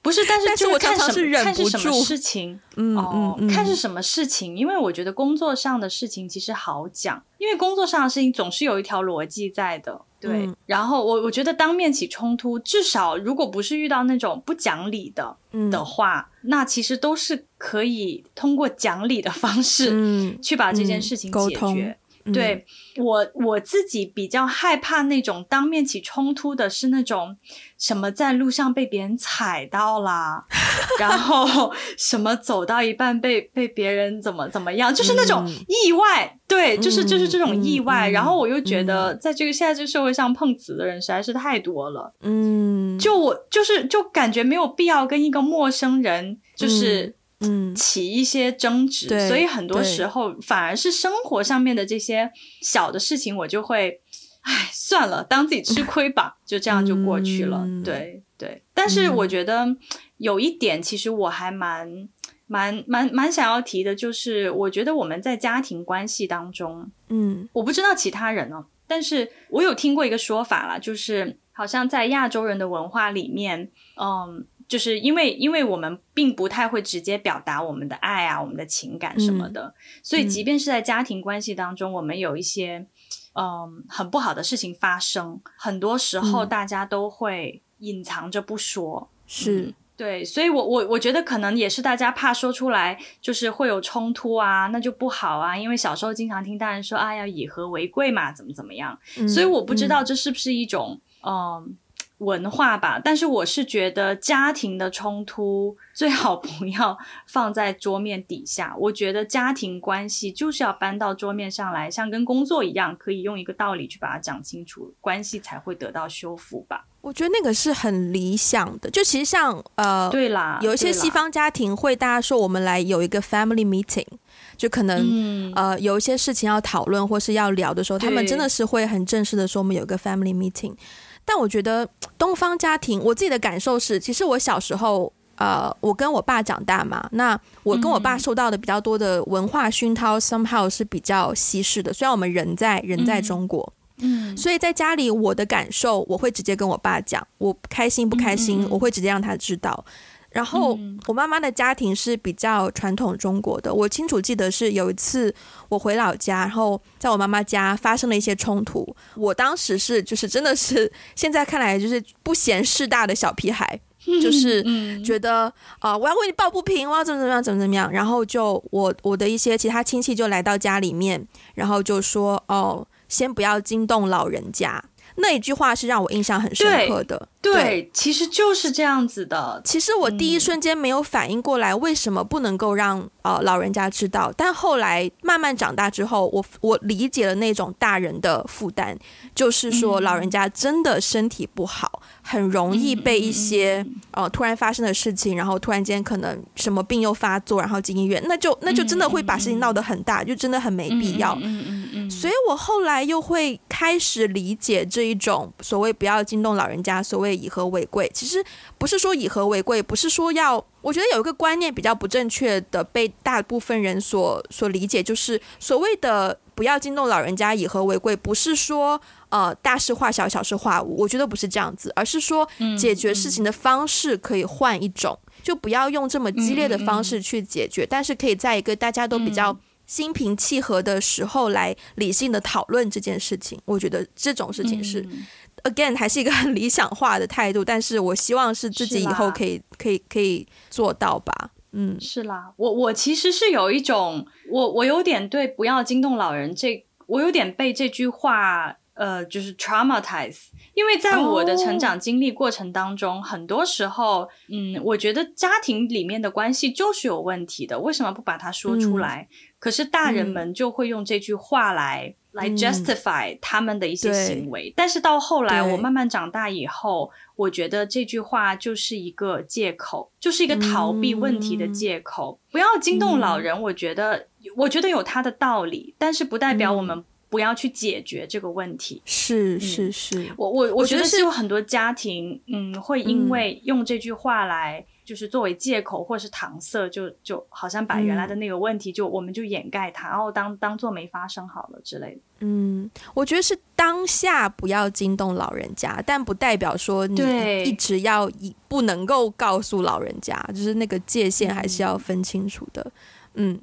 不是，但是但是我常常是忍不住。看是什么事情。嗯，哦，嗯，看是什么事情。因为我觉得工作上的事情其实好讲，因为工作上的事情总是有一条逻辑在的。对，嗯、然后我我觉得当面起冲突，至少如果不是遇到那种不讲理的、嗯、的话，那其实都是可以通过讲理的方式去把这件事情解决。对，我我自己比较害怕那种当面起冲突的是那种什么在路上被别人踩到啦，然后什么走到一半被被别人怎么怎么样，就是那种意外。嗯、对，就是就是这种意外。嗯、然后我又觉得，在这个现在这个社会上碰瓷的人实在是太多了。嗯，就我就是就感觉没有必要跟一个陌生人就是。嗯嗯，起一些争执，对所以很多时候反而是生活上面的这些小的事情，我就会，唉，算了，当自己吃亏吧，就这样就过去了。嗯、对对，但是我觉得有一点，其实我还蛮蛮蛮蛮想要提的，就是我觉得我们在家庭关系当中，嗯，我不知道其他人呢，但是我有听过一个说法啦，就是好像在亚洲人的文化里面，嗯。就是因为，因为我们并不太会直接表达我们的爱啊，我们的情感什么的，嗯、所以即便是在家庭关系当中，嗯、我们有一些嗯很不好的事情发生，很多时候大家都会隐藏着不说。是、嗯、对，所以我我我觉得可能也是大家怕说出来，就是会有冲突啊，那就不好啊。因为小时候经常听大人说啊，要以和为贵嘛，怎么怎么样。嗯、所以我不知道这是不是一种嗯。嗯文化吧，但是我是觉得家庭的冲突最好不要放在桌面底下。我觉得家庭关系就是要搬到桌面上来，像跟工作一样，可以用一个道理去把它讲清楚，关系才会得到修复吧。我觉得那个是很理想的。就其实像呃，对啦，有一些西方家庭会大家说我们来有一个 family meeting，就可能、嗯、呃有一些事情要讨论或是要聊的时候，他们真的是会很正式的说我们有一个 family meeting。但我觉得东方家庭，我自己的感受是，其实我小时候，呃，我跟我爸长大嘛，那我跟我爸受到的比较多的文化熏陶，somehow 是比较西式的。虽然我们人在人在中国，嗯，所以在家里我的感受，我会直接跟我爸讲，我开心不开心，我会直接让他知道。然后我妈妈的家庭是比较传统中国的，我清楚记得是有一次我回老家，然后在我妈妈家发生了一些冲突。我当时是就是真的是现在看来就是不嫌事大的小屁孩，就是觉得啊、呃、我要为你抱不平，我要怎么怎么样怎么怎么样。然后就我我的一些其他亲戚就来到家里面，然后就说哦，先不要惊动老人家。那一句话是让我印象很深刻的。对，其实就是这样子的。其实我第一瞬间没有反应过来，为什么不能够让呃老人家知道？但后来慢慢长大之后，我我理解了那种大人的负担，就是说老人家真的身体不好，很容易被一些呃突然发生的事情，然后突然间可能什么病又发作，然后进医院，那就那就真的会把事情闹得很大，就真的很没必要。所以我后来又会开始理解这一种所谓不要惊动老人家，所谓以和为贵。其实不是说以和为贵，不是说要。我觉得有一个观念比较不正确的，被大部分人所所理解，就是所谓的不要惊动老人家，以和为贵，不是说呃大事化小，小事化无。我觉得不是这样子，而是说解决事情的方式可以换一种，就不要用这么激烈的方式去解决，但是可以在一个大家都比较。心平气和的时候来理性的讨论这件事情，我觉得这种事情是、嗯、，again 还是一个很理想化的态度，但是我希望是自己以后可以可以可以做到吧。嗯，是啦，我我其实是有一种，我我有点对不要惊动老人这，我有点被这句话呃就是 traumatize。因为在我的成长经历过程当中，oh. 很多时候，嗯，我觉得家庭里面的关系就是有问题的，为什么不把它说出来？嗯、可是大人们就会用这句话来、嗯、来 justify 他们的一些行为。但是到后来，我慢慢长大以后，我觉得这句话就是一个借口，就是一个逃避问题的借口。嗯、不要惊动老人，我觉得，我觉得有他的道理，但是不代表我们。不要去解决这个问题，是是是，嗯、我我我觉得是有很多家庭，嗯，会因为用这句话来就是作为借口或是搪塞，就就好像把原来的那个问题就、嗯、我们就掩盖它，然后当当做没发生好了之类的。嗯，我觉得是当下不要惊动老人家，但不代表说你一直要以不能够告诉老人家，就是那个界限还是要分清楚的。嗯。嗯，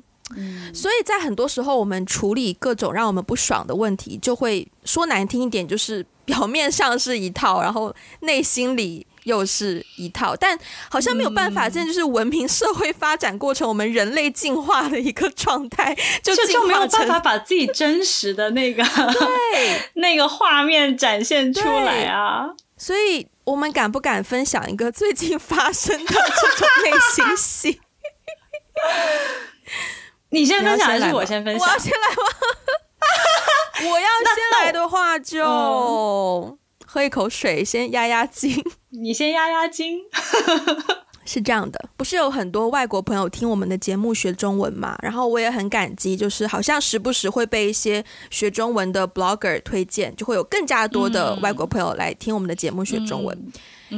所以在很多时候，我们处理各种让我们不爽的问题，就会说难听一点，就是表面上是一套，然后内心里又是一套，但好像没有办法，这就是文明社会发展过程，我们人类进化的一个状态，就就没有办法把自己真实的那个对 那个画面展现出来啊。所以，我们敢不敢分享一个最近发生的这种内心戏？你先分享还是我先分享？我要先来吗？我要 先来的话就，喝一口水，先压压惊。你先压压惊。是这样的，不是有很多外国朋友听我们的节目学中文嘛？然后我也很感激，就是好像时不时会被一些学中文的 blogger 推荐，就会有更加多的外国朋友来听我们的节目学中文。嗯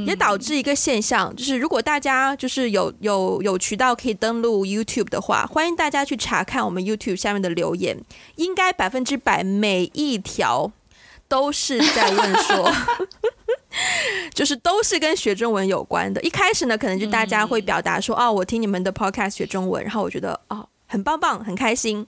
也导致一个现象，就是如果大家就是有有有渠道可以登录 YouTube 的话，欢迎大家去查看我们 YouTube 下面的留言，应该百分之百每一条都是在问说，就是都是跟学中文有关的。一开始呢，可能就大家会表达说，哦，我听你们的 Podcast 学中文，然后我觉得哦，很棒棒，很开心。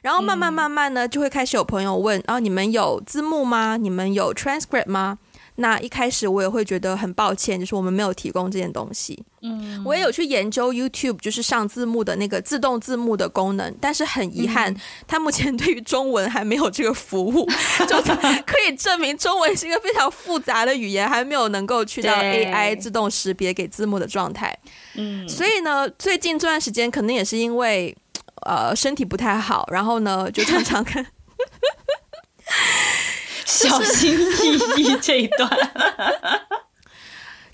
然后慢慢慢慢呢，就会开始有朋友问，哦，你们有字幕吗？你们有 transcript 吗？那一开始我也会觉得很抱歉，就是我们没有提供这件东西。嗯，我也有去研究 YouTube，就是上字幕的那个自动字幕的功能，但是很遗憾，它目前对于中文还没有这个服务，就 可以证明中文是一个非常复杂的语言，还没有能够去到 AI 自动识别给字幕的状态。嗯，所以呢，最近这段时间可能也是因为呃身体不太好，然后呢就常常看。小心翼翼这一段，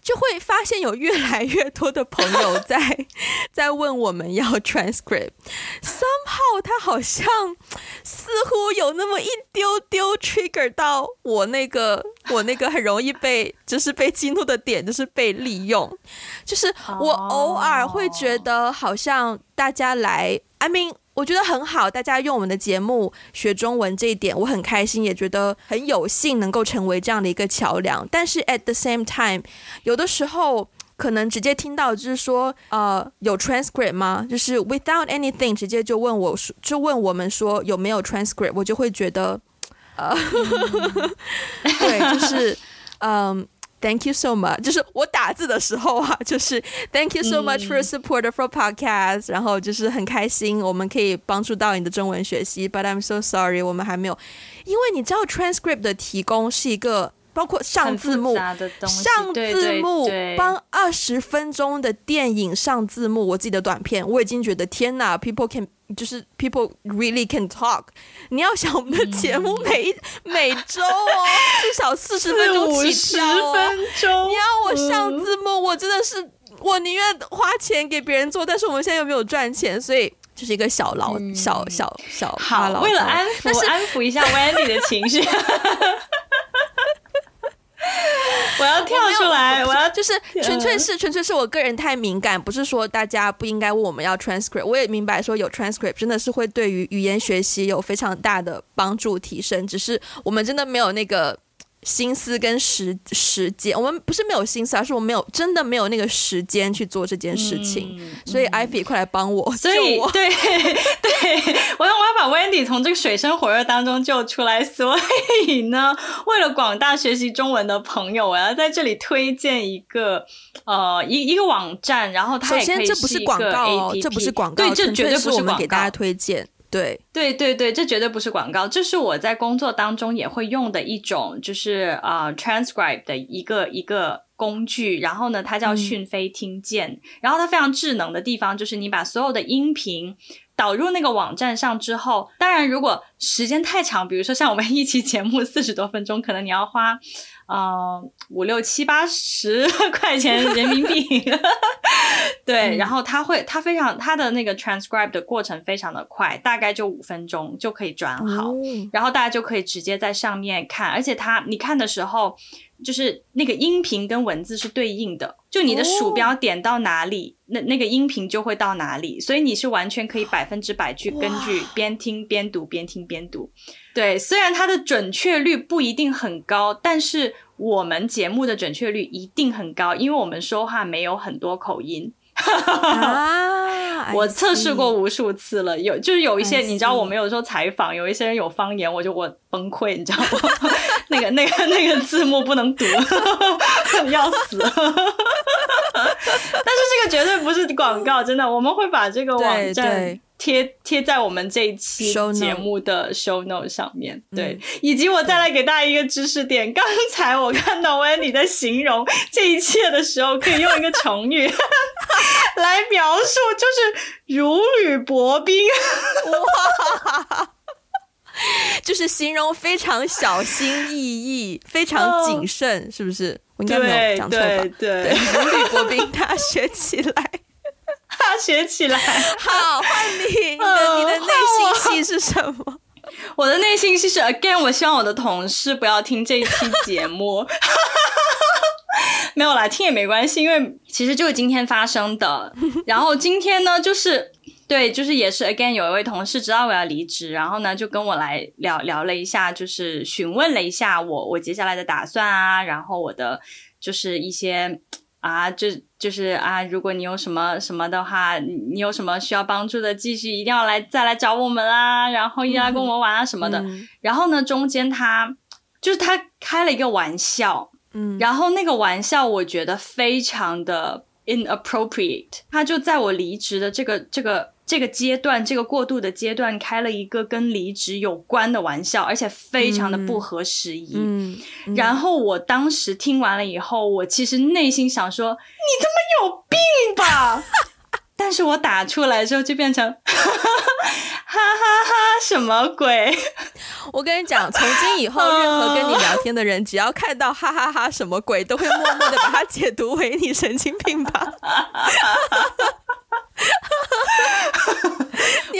就会发现有越来越多的朋友 在在问我们要 transcript。Somehow，他好像似乎有那么一丢丢 trigger 到我那个我那个很容易被就是被激怒的点，就是被利用。就是我偶尔会觉得好像大家来，I mean。我觉得很好，大家用我们的节目学中文这一点，我很开心，也觉得很有幸能够成为这样的一个桥梁。但是 at the same time，有的时候可能直接听到就是说，呃，有 transcript 吗？就是 without anything，直接就问我说，就问我们说有没有 transcript，我就会觉得，呃，对，就是，嗯。Thank you so much，就是我打字的时候啊，就是 Thank you so much for support for podcast，、嗯、然后就是很开心，我们可以帮助到你的中文学习。But I'm so sorry，我们还没有，因为你知道 transcript 的提供是一个包括上字幕、上字幕、帮二十分钟的电影上字幕。我自己的短片，我已经觉得天哪，People can。就是 people really can talk。你要想我们的节目每、嗯、每周哦，至少四十分钟起跳哦。分钟。你要我上字幕，嗯、我真的是我宁愿花钱给别人做，但是我们现在又没有赚钱，所以就是一个小劳、嗯、小小小。好，为了安抚安抚一下 Wendy 的情绪。我要跳出来，我，我要就是纯粹是纯粹是我个人太敏感，不是说大家不应该问我们要 transcript。我也明白说有 transcript 真的是会对于语言学习有非常大的帮助提升，只是我们真的没有那个。心思跟时时间，我们不是没有心思，而是我没有真的没有那个时间去做这件事情。嗯、所以，Ivy，快来帮我！所以，对对，我要我要把 Wendy 从这个水深火热当中救出来。所以呢，为了广大学习中文的朋友，我要在这里推荐一个呃一一个网站，然后它也可以是一个 APP。这不是广告哦，这不是广告，对，这绝对不是我们给大家推荐。对对对对，这绝对不是广告，这是我在工作当中也会用的一种，就是啊、uh, transcribe 的一个一个工具。然后呢，它叫讯飞听见。嗯、然后它非常智能的地方，就是你把所有的音频导入那个网站上之后，当然如果时间太长，比如说像我们一期节目四十多分钟，可能你要花。呃，五六七八十 块钱人民币，对，嗯、然后他会，他非常，他的那个 transcribe 的过程非常的快，大概就五分钟就可以转好，嗯、然后大家就可以直接在上面看，而且他你看的时候。就是那个音频跟文字是对应的，就你的鼠标点到哪里，哦、那那个音频就会到哪里，所以你是完全可以百分之百去根据边听边读，边听边读。对，虽然它的准确率不一定很高，但是我们节目的准确率一定很高，因为我们说话没有很多口音。啊！我测试过无数次了，有就是有一些你知道，我们有时候采访，有一些人有方言，我就我崩溃，你知道吗？那个那个那个字幕不能读，要死！但是这个绝对不是广告，真的，我们会把这个网站。贴贴在我们这一期节目的 show note 上面，对，嗯、以及我再来给大家一个知识点。刚才我看到 Wendy 在形容这一切的时候，可以用一个成语 来描述，就是如履薄冰。哇，就是形容非常小心翼翼、非常谨慎，哦、是不是？我应该没有讲错吧？对，对，对，如履薄冰，大家学起来。他学起来好，换你。你的你的内心戏是什么？我的内心戏是 again，我希望我的同事不要听这一期节目。没有啦，听也没关系，因为其实就是今天发生的。然后今天呢，就是对，就是也是 again，有一位同事知道我要离职，然后呢就跟我来聊聊了一下，就是询问了一下我我接下来的打算啊，然后我的就是一些。啊，就就是啊，如果你有什么什么的话，你有什么需要帮助的，继续一定要来再来找我们啊，然后一定要跟我们玩啊什么的。嗯、然后呢，中间他就是他开了一个玩笑，嗯，然后那个玩笑我觉得非常的 inappropriate，他就在我离职的这个这个这个阶段，这个过渡的阶段开了一个跟离职有关的玩笑，而且非常的不合时宜。嗯，嗯，然后我当时听完了以后，我其实内心想说：“你他妈有病吧！”但是我打出来之后就变成哈 哈哈哈，什么鬼？我跟你讲，从今以后，任何跟你聊天的人，只要看到哈哈哈什么鬼，都会默默的把它解读为你神经病吧。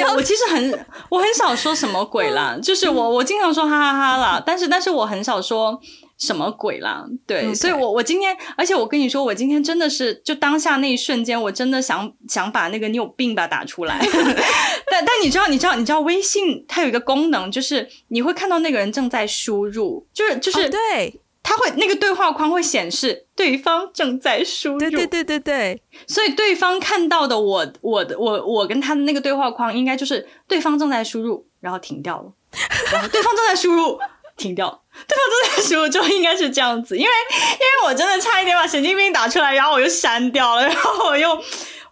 我我其实很我很少说什么鬼啦，就是我我经常说哈哈哈啦，但是但是我很少说。什么鬼啦？对，Okay. 所以我我今天，而且我跟你说，我今天真的是，就当下那一瞬间，我真的想想把那个你有病吧打出来。但但你知道，你知道，你知道，微信它有一个功能，就是你会看到那个人正在输入，就是就是，oh, 对，他会那个对话框会显示对方正在输入，对对对对对，所以对方看到的我我的我我跟他的那个对话框，应该就是对方正在输入，然后停掉了，然后对方正在输入。停掉，对方正在输入就应该是这样子，因为因为我真的差一点把神经病打出来，然后我又删掉了，然后我又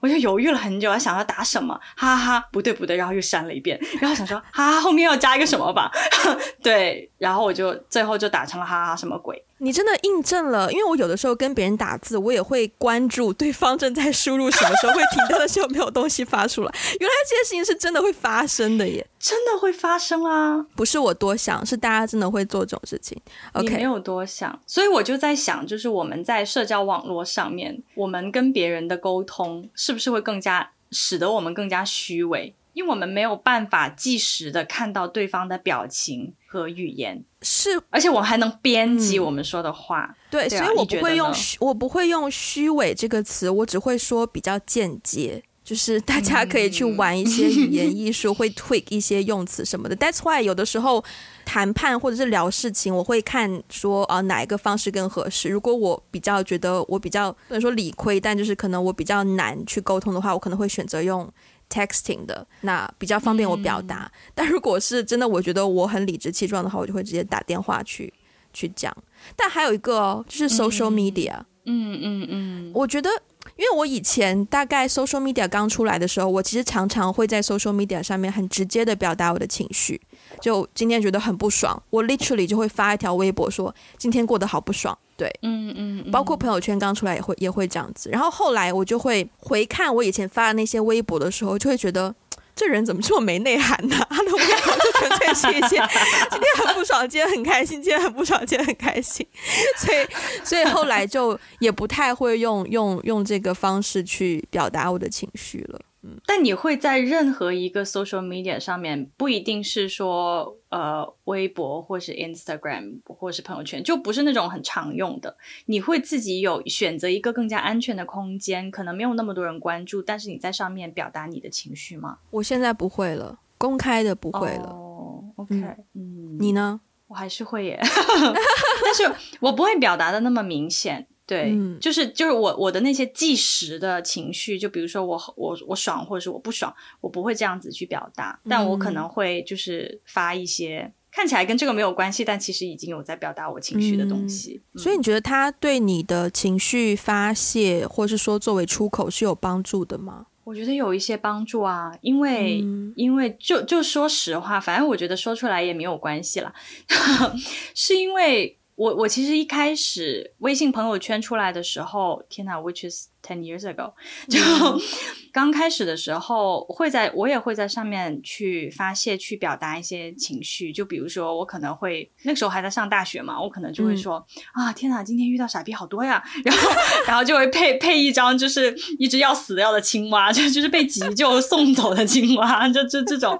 我就犹豫了很久，我想要打什么，哈哈，不对不对，然后又删了一遍，然后想说哈哈，后面要加一个什么吧，对，然后我就最后就打成了哈哈什么鬼。你真的印证了，因为我有的时候跟别人打字，我也会关注对方正在输入什么时候会停掉的时候没有东西发出来。原来这件事情是真的会发生的耶，真的会发生啊！不是我多想，是大家真的会做这种事情。OK，没有多想，所以我就在想，就是我们在社交网络上面，我们跟别人的沟通是不是会更加使得我们更加虚伪？因为我们没有办法即时的看到对方的表情和语言，是，而且我还能编辑我们说的话。嗯、对，对啊、所以我不会用虚我不会用虚伪这个词，我只会说比较间接，就是大家可以去玩一些语言艺术，嗯、会 tweak 一些用词什么的。That's why 有的时候谈判或者是聊事情，我会看说啊哪一个方式更合适。如果我比较觉得我比较不能说理亏，但就是可能我比较难去沟通的话，我可能会选择用。Texting 的那比较方便我表达，嗯、但如果是真的，我觉得我很理直气壮的话，我就会直接打电话去去讲。但还有一个哦，就是 social media，嗯嗯嗯，嗯，我觉得，因为我以前大概 social media 刚出来的时候，我其实常常会在 social media 上面很直接的表达我的情绪。就今天觉得很不爽，我 literally 就会发一条微博说今天过得好不爽。对，嗯嗯，嗯，包括朋友圈刚出来也会也会这样子。然后后来我就会回看我以前发的那些微博的时候，就会觉得这人怎么这么没内涵呢？他的微博就纯粹是一些今天很不爽，今天很开心，今天很不爽，今天很开心。所以所以后来就也不太会用用用这个方式去表达我的情绪了。但你会在任何一个 social media 上面，不一定是说呃微博或是 Instagram 或是朋友圈，就不是那种很常用的。你会自己有选择一个更加安全的空间，可能没有那么多人关注，但是你在上面表达你的情绪吗？我现在不会了，公开的不会了。哦，OK，嗯，你呢？我还是会耶，但是我不会表达的那么明显。对，嗯、就是就是我我的那些即时的情绪，就比如说我我我爽或者是我不爽，我不会这样子去表达，但我可能会就是发一些、嗯、看起来跟这个没有关系，但其实已经有在表达我情绪的东西。嗯嗯、所以你觉得他对你的情绪发泄，或是说作为出口是有帮助的吗？我觉得有一些帮助啊，因为、嗯、因为就就说实话，反正我觉得说出来也没有关系啦，是因为。我我其实一开始微信朋友圈出来的时候，天哪，which is ten years ago，就刚开始的时候会在我也会在上面去发泄、去表达一些情绪，就比如说我可能会那个时候还在上大学嘛，我可能就会说、嗯、啊，天哪，今天遇到傻逼好多呀，然后然后就会配配一张就是一只要死掉的青蛙，就 就是被急救送走的青蛙，就就这种。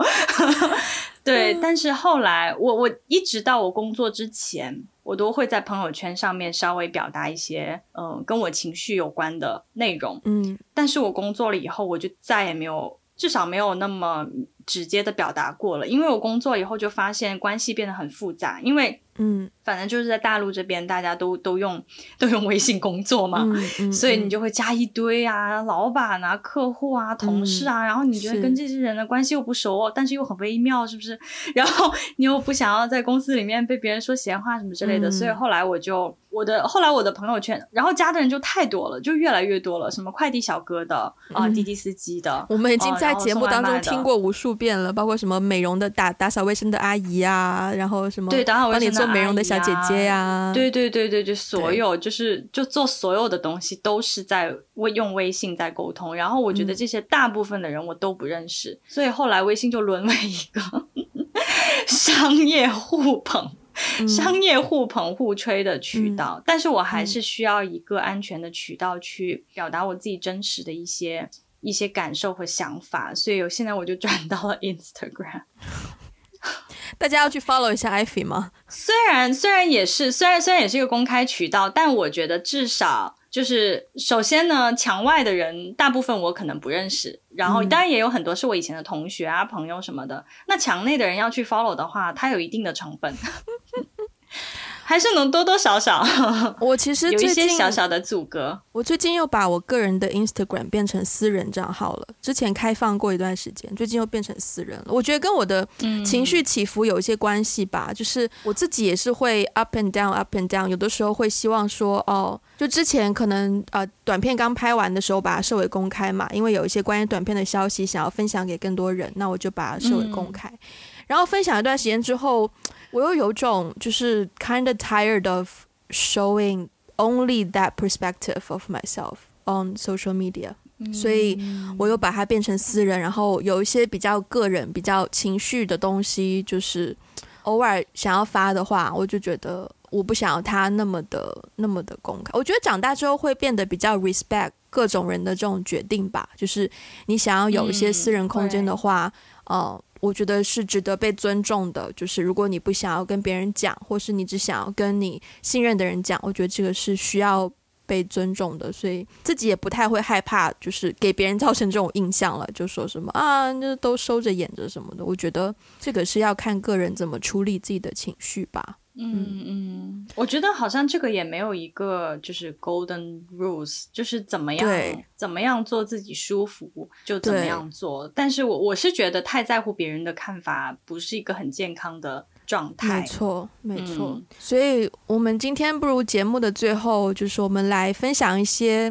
对，嗯、但是后来我我一直到我工作之前，我都会在朋友圈上面稍微表达一些嗯、呃、跟我情绪有关的内容，嗯，但是我工作了以后，我就再也没有，至少没有那么直接的表达过了，因为我工作以后就发现关系变得很复杂，因为。嗯，反正就是在大陆这边，大家都都用都用微信工作嘛，嗯嗯、所以你就会加一堆啊，老板啊、客户啊、同事啊，嗯、然后你觉得跟这些人的关系又不熟，但是又很微妙，是不是？然后你又不想要在公司里面被别人说闲话什么之类的，嗯、所以后来我就。我的后来我的朋友圈，然后加的人就太多了，就越来越多了。什么快递小哥的啊，滴滴司机的，我们已经在节目当中听过无数遍了。包括什么美容的打打扫卫生的阿姨啊，然后什么对打扫卫生帮你做美容的小姐姐呀，对对对对，就所有就是就做所有的东西都是在微用微信在沟通。然后我觉得这些大部分的人我都不认识，所以后来微信就沦为一个 商业互捧。商业互捧互吹的渠道，嗯、但是我还是需要一个安全的渠道去表达我自己真实的一些一些感受和想法，所以我现在我就转到了 Instagram。大家要去 follow 一下 Ivy 吗？虽然虽然也是虽然虽然也是一个公开渠道，但我觉得至少。就是首先呢，墙外的人大部分我可能不认识，然后当然也有很多是我以前的同学啊、朋友什么的。那墙内的人要去 follow 的话，它有一定的成本。还是能多多少少，我其实有一些小小的阻隔。我最近又把我个人的 Instagram 变成私人账号了，之前开放过一段时间，最近又变成私人了。我觉得跟我的情绪起伏有一些关系吧，嗯、就是我自己也是会 up and down up and down，有的时候会希望说，哦，就之前可能呃短片刚拍完的时候把它设为公开嘛，因为有一些关于短片的消息想要分享给更多人，那我就把它设为公开。嗯、然后分享一段时间之后。我又有种就是 kind of tired of showing only that perspective of myself on social media，嗯，所以我又把它变成私人，然后有一些比较个人、比较情绪的东西，就是偶尔想要发的话，我就觉得我不想要它那么的、那么的公开。我觉得长大之后会变得比较 respect 各种人的这种决定吧，就是你想要有一些私人空间的话，嗯，呃。我觉得是值得被尊重的，就是如果你不想要跟别人讲，或是你只想要跟你信任的人讲，我觉得这个是需要被尊重的，所以自己也不太会害怕，就是给别人造成这种印象了，就说什么啊，那都收着演着什么的。我觉得这个是要看个人怎么处理自己的情绪吧。嗯嗯，我觉得好像这个也没有一个就是 golden rules，就是怎么样怎么样做自己舒服就怎么样做。但是我我是觉得太在乎别人的看法不是一个很健康的状态。没错，没错。嗯、所以我们今天不如节目的最后，就是我们来分享一些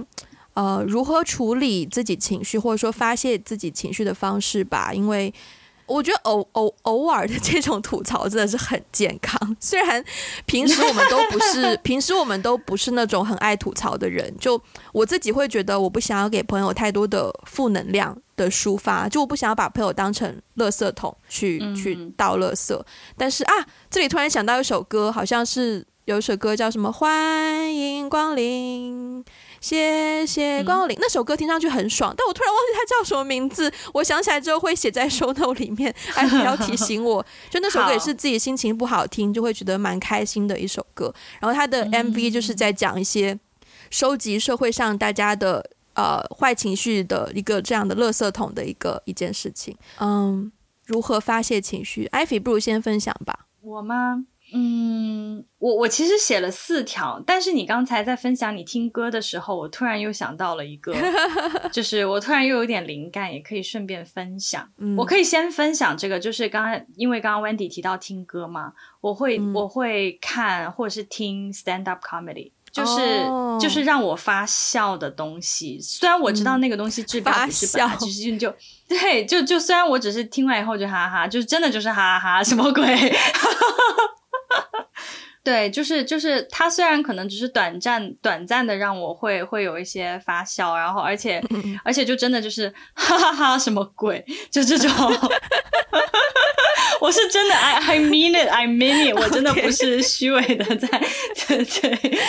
呃如何处理自己情绪或者说发泄自己情绪的方式吧，因为。我觉得偶偶偶尔的这种吐槽真的是很健康。虽然平时我们都不是 平时我们都不是那种很爱吐槽的人，就我自己会觉得我不想要给朋友太多的负能量的抒发，就我不想要把朋友当成垃圾桶去去倒垃圾。但是啊，这里突然想到一首歌，好像是有一首歌叫什么“欢迎光临”。谢谢光临，嗯、那首歌听上去很爽，但我突然忘记它叫什么名字。我想起来之后会写在 show note 里面，哎，不要提醒我。就那首歌也是自己心情不好听，就会觉得蛮开心的一首歌。然后它的 MV 就是在讲一些收集社会上大家的呃坏情绪的一个这样的垃圾桶的一个一件事情。嗯，如何发泄情绪？Ivy 不如先分享吧。我吗？嗯，我我其实写了四条，但是你刚才在分享你听歌的时候，我突然又想到了一个，就是我突然又有点灵感，也可以顺便分享。嗯，我可以先分享这个，就是刚刚因为刚刚 Wendy 提到听歌嘛，我会、嗯、我会看或者是听 stand up comedy，就是、哦、就是让我发笑的东西。虽然我知道那个东西治标不治本，其实就就对，就就虽然我只是听完以后就哈哈，就是真的就是哈哈哈，什么鬼？对，就是就是，他虽然可能只是短暂短暂的让我会会有一些发笑，然后而且而且就真的就是哈哈哈，什么鬼？就这种，我是真的，I I mean it, I mean it，我真的不是虚伪的在对对，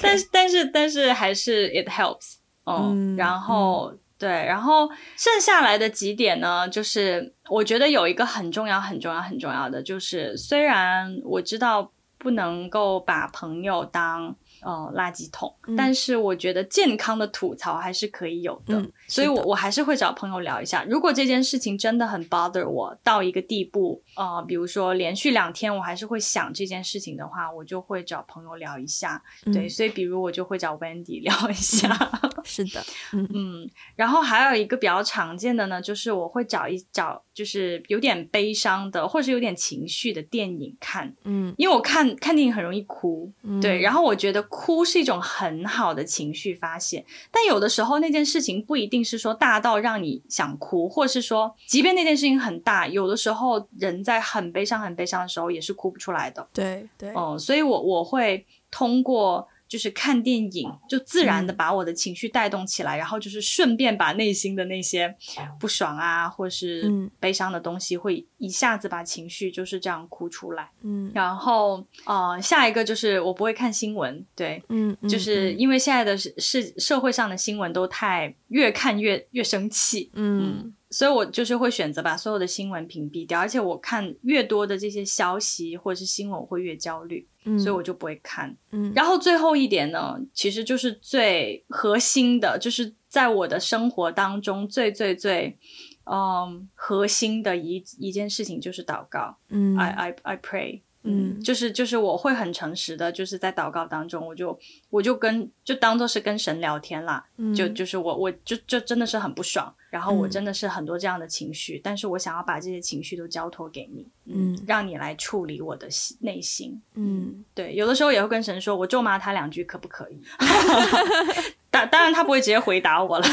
但是但是但是还是 it helps 哦，嗯，然后对，然后剩下来的几点呢，就是我觉得有一个很重要很重要很重要的，就是虽然我知道。不能够把朋友当呃垃圾桶。嗯、但是我觉得健康的吐槽还是可以有的，嗯、所以我我还是会找朋友聊一下。如果这件事情真的很 bother 我到一个地步，呃，比如说连续两天我还是会想这件事情的话，我就会找朋友聊一下。嗯、对，所以比如我就会找 Wendy 聊一下。嗯、是的，嗯嗯。然后还有一个比较常见的呢，就是我会找一找，就是有点悲伤的，或者是有点情绪的电影看。嗯，因为我看看电影很容易哭。嗯、对，然后我觉得哭是一种很好的情绪发泄，但有的时候那件事情不一定是说大到让你想哭，或是说，即便那件事情很大，有的时候人在很悲伤、很悲伤的时候也是哭不出来的。对对，嗯，所以我我会通过。就是看电影，就自然的把我的情绪带动起来，嗯、然后就是顺便把内心的那些不爽啊，或是悲伤的东西，会一下子把情绪就是这样哭出来。嗯，然后呃，下一个就是我不会看新闻，对，嗯，就是因为现在的是社会上的新闻都太越看越越生气，嗯。嗯所以我就是会选择把所有的新闻屏蔽掉，而且我看越多的这些消息或者是新闻，我会越焦虑，嗯，所以我就不会看。嗯，然后最后一点呢，其实就是最核心的，就是在我的生活当中最最最，嗯，核心的一一件事情就是祷告。嗯，I I I pray。嗯，就是就是我会很诚实的，就是在祷告当中，我就我就跟就当做是跟神聊天啦，嗯、就就是我我就就真的是很不爽，然后我真的是很多这样的情绪，嗯、但是我想要把这些情绪都交托给你，嗯，让你来处理我的内心，嗯，对，有的时候也会跟神说，我咒骂他两句可不可以？当当然他不会直接回答我了，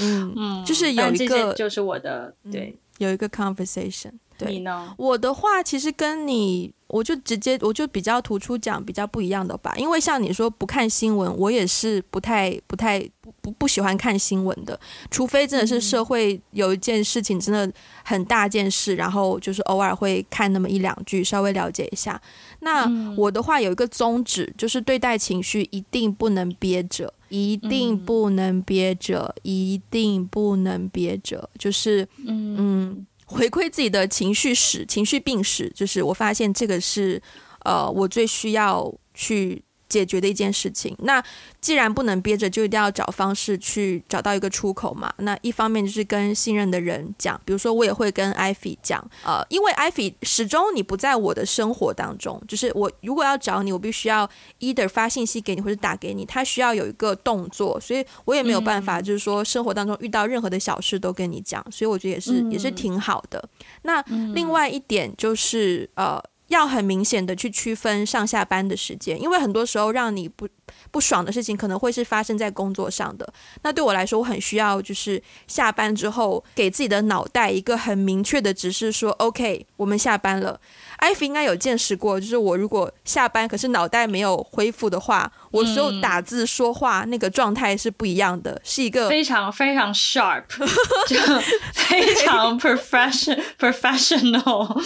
嗯。嗯，就是有一个就是我的对。有一个 conversation，对，你呢？我的话其实跟你，我就直接我就比较突出讲比较不一样的吧，因为像你说不看新闻，我也是不太不太不不不喜欢看新闻的，除非真的是社会有一件事情真的很大件事，嗯、然后就是偶尔会看那么一两句，稍微了解一下。那我的话有一个宗旨，就是对待情绪一定不能憋着。一定不能憋着，嗯、一定不能憋着，就是嗯，嗯，回馈自己的情绪史、情绪病史，就是我发现这个是呃，我最需要去。解决的一件事情。那既然不能憋着，就一定要找方式去找到一个出口嘛。那一方面就是跟信任的人讲，比如说我也会跟艾菲讲，呃，因为艾菲始终你不在我的生活当中，就是我如果要找你，我必须要 either 发信息给你或者打给你，他需要有一个动作，所以我也没有办法，就是说生活当中遇到任何的小事都跟你讲，所以我觉得也是也是挺好的。那另外一点就是呃。要很明显的去区分上下班的时间，因为很多时候让你不不爽的事情，可能会是发生在工作上的。那对我来说，我很需要就是下班之后给自己的脑袋一个很明确的指示，说 OK，我们下班了。艾弗应该有见识过，就是我如果下班，可是脑袋没有恢复的话，我所有打字说话那个状态是不一样的，是一个非常非常 sharp，就非常 profession professional。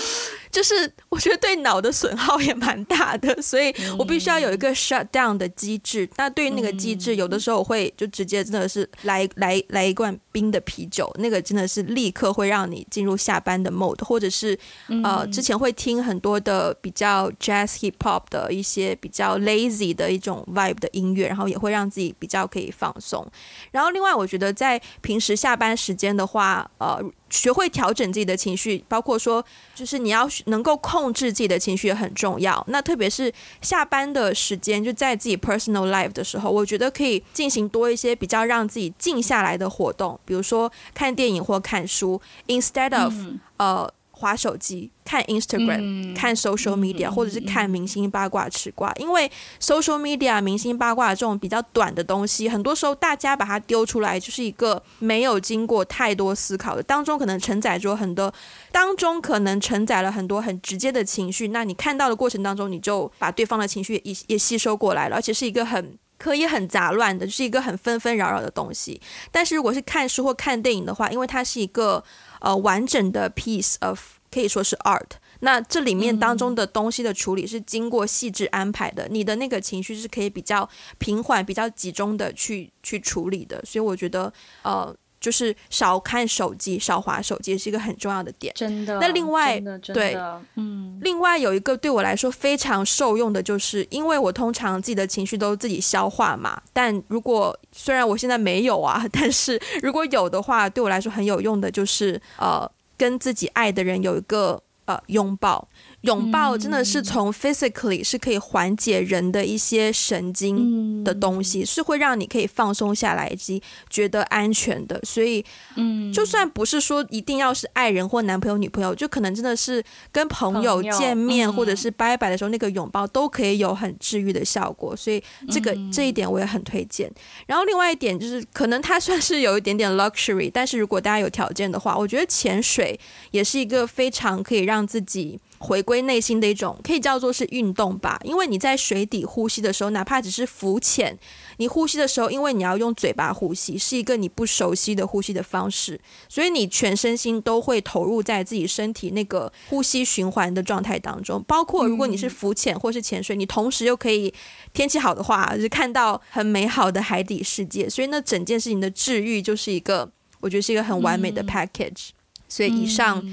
就是我觉得对脑的损耗也蛮大的，所以我必须要有一个 shut down 的机制。嗯、那对于那个机制，有的时候我会就直接真的是来来来一罐冰的啤酒，那个真的是立刻会让你进入下班的 mode，或者是呃之前会听很多的比较 jazz hip hop 的一些比较 lazy 的一种 vibe 的音乐，然后也会让自己比较可以放松。然后另外我觉得在平时下班时间的话，呃。学会调整自己的情绪，包括说，就是你要能够控制自己的情绪也很重要。那特别是下班的时间，就在自己 personal life 的时候，我觉得可以进行多一些比较让自己静下来的活动，比如说看电影或看书，instead of、嗯、呃。滑手机、看 Instagram、嗯、看 social media，、嗯、或者是看明星八卦、吃瓜，因为 social media、明星八卦这种比较短的东西，很多时候大家把它丢出来，就是一个没有经过太多思考的，当中可能承载着很多，当中可能承载了很多很直接的情绪。那你看到的过程当中，你就把对方的情绪也也吸收过来了，而且是一个很可以很杂乱的，就是一个很纷纷扰扰的东西。但是如果是看书或看电影的话，因为它是一个。呃，完整的 piece of 可以说是 art。那这里面当中的东西的处理是经过细致安排的，你的那个情绪是可以比较平缓、比较集中的去去处理的。所以我觉得，呃，就是少看手机，少滑手机是一个很重要的点。真的。那另外，对，嗯，另外有一个对我来说非常受用的，就是因为我通常自己的情绪都自己消化嘛。但如果虽然我现在没有啊，但是如果有的话，对我来说很有用的就是呃，跟自己爱的人有一个呃拥抱。拥抱真的是从 physically 是可以缓解人的一些神经的东西，是会让你可以放松下来以及觉得安全的。所以，嗯，就算不是说一定要是爱人或男朋友、女朋友，就可能真的是跟朋友见面或者是拜拜的时候，那个拥抱都可以有很治愈的效果。所以，这个这一点我也很推荐。然后，另外一点就是，可能它算是有一点点 luxury，但是如果大家有条件的话，我觉得潜水也是一个非常可以让自己。回归内心的一种，可以叫做是运动吧。因为你在水底呼吸的时候，哪怕只是浮潜，你呼吸的时候，因为你要用嘴巴呼吸，是一个你不熟悉的呼吸的方式，所以你全身心都会投入在自己身体那个呼吸循环的状态当中。包括如果你是浮潜或是潜水，你同时又可以天气好的话，就是看到很美好的海底世界。所以那整件事情的治愈就是一个，我觉得是一个很完美的 package。所以以上。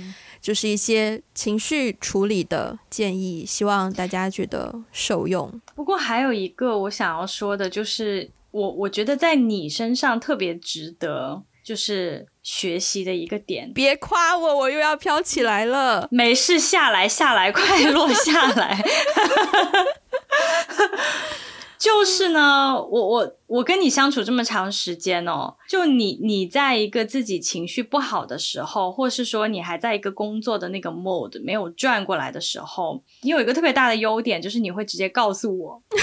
就是一些情绪处理的建议，希望大家觉得受用。不过还有一个我想要说的，就是我我觉得在你身上特别值得就是学习的一个点。别夸我，我又要飘起来了。没事，下来下来，快落下来。就是呢，我我我跟你相处这么长时间哦，就你你在一个自己情绪不好的时候，或是说你还在一个工作的那个 mode 没有转过来的时候，你有一个特别大的优点，就是你会直接告诉我。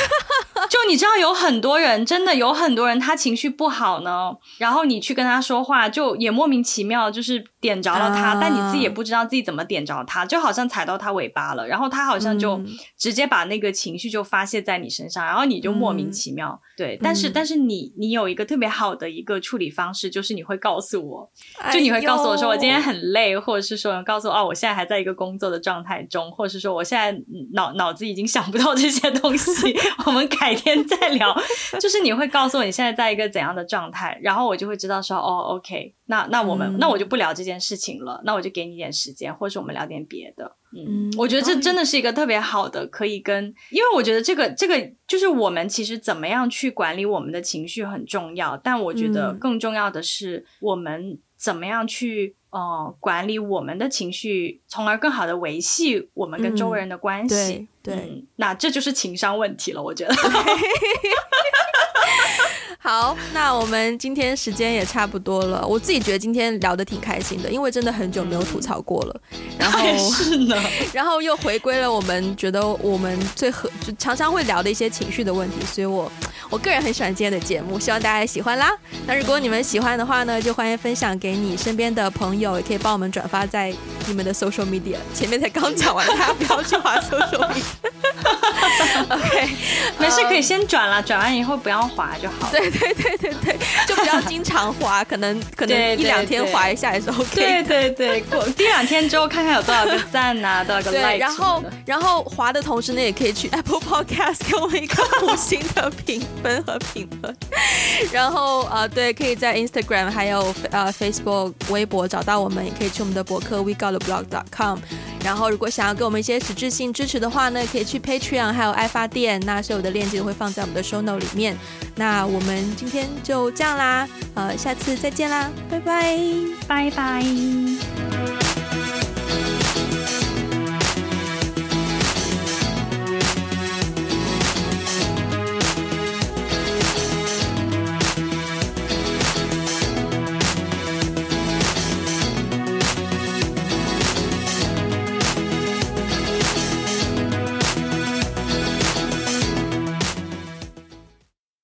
就你知道有很多人，真的有很多人，他情绪不好呢，然后你去跟他说话，就也莫名其妙就是点着了他，uh, 但你自己也不知道自己怎么点着他，就好像踩到他尾巴了，然后他好像就直接把那个情绪就发泄在你身上，然后你就莫名其妙。嗯、对，但是但是你你有一个特别好的一个处理方式，就是你会告诉我，就你会告诉我说我今天很累，或者是说告诉我哦我现在还在一个工作的状态中，或者是说我现在脑脑子已经想不到这些东西，我们改天再聊。就是你会告诉我你现在在一个怎样的状态，然后我就会知道说哦，OK，那那我们、嗯、那我就不聊这件事情了，那我就给你点时间，或者是我们聊点别的。嗯，嗯，我觉得这真的是一个特别好的，可以跟，因为我觉得这个这个就是我们其实怎么样去管理我们的情绪很重要，但我觉得更重要的是我们怎么样去呃管理我们的情绪，从而更好的维系我们跟周围人的关系。嗯、对，对、嗯，那这就是情商问题了，我觉得。好，那我们今天时间也差不多了。我自己觉得今天聊得挺开心的，因为真的很久没有吐槽过了。然后是呢，然后又回归了我们觉得我们最合就常常会聊的一些情绪的问题。所以我我个人很喜欢今天的节目，希望大家也喜欢啦。那如果你们喜欢的话呢，就欢迎分享给你身边的朋友，也可以帮我们转发在你们的 social media。前面才刚讲完，大家不要去划 social media。OK，没事，可以先转了，转完以后不要划就好。对。对对对对，就不要经常滑，可能可能一两天滑一下也是 OK。对对对，过第两天之后看看有多少个赞啊，多少个 like。对，然后然后滑的同时呢，也可以去 Apple Podcast 给我们一个五星的评分和评论。然后呃，对，可以在 Instagram 还有呃 Facebook 微博找到我们，也可以去我们的博客 wegottheblog.com。然后如果想要给我们一些实质性支持的话呢，可以去 Patreon 还有爱发电，那所有的链接都会放在我们的 Show No 里面。那我们。今天就这样啦，呃，下次再见啦，拜拜，拜拜。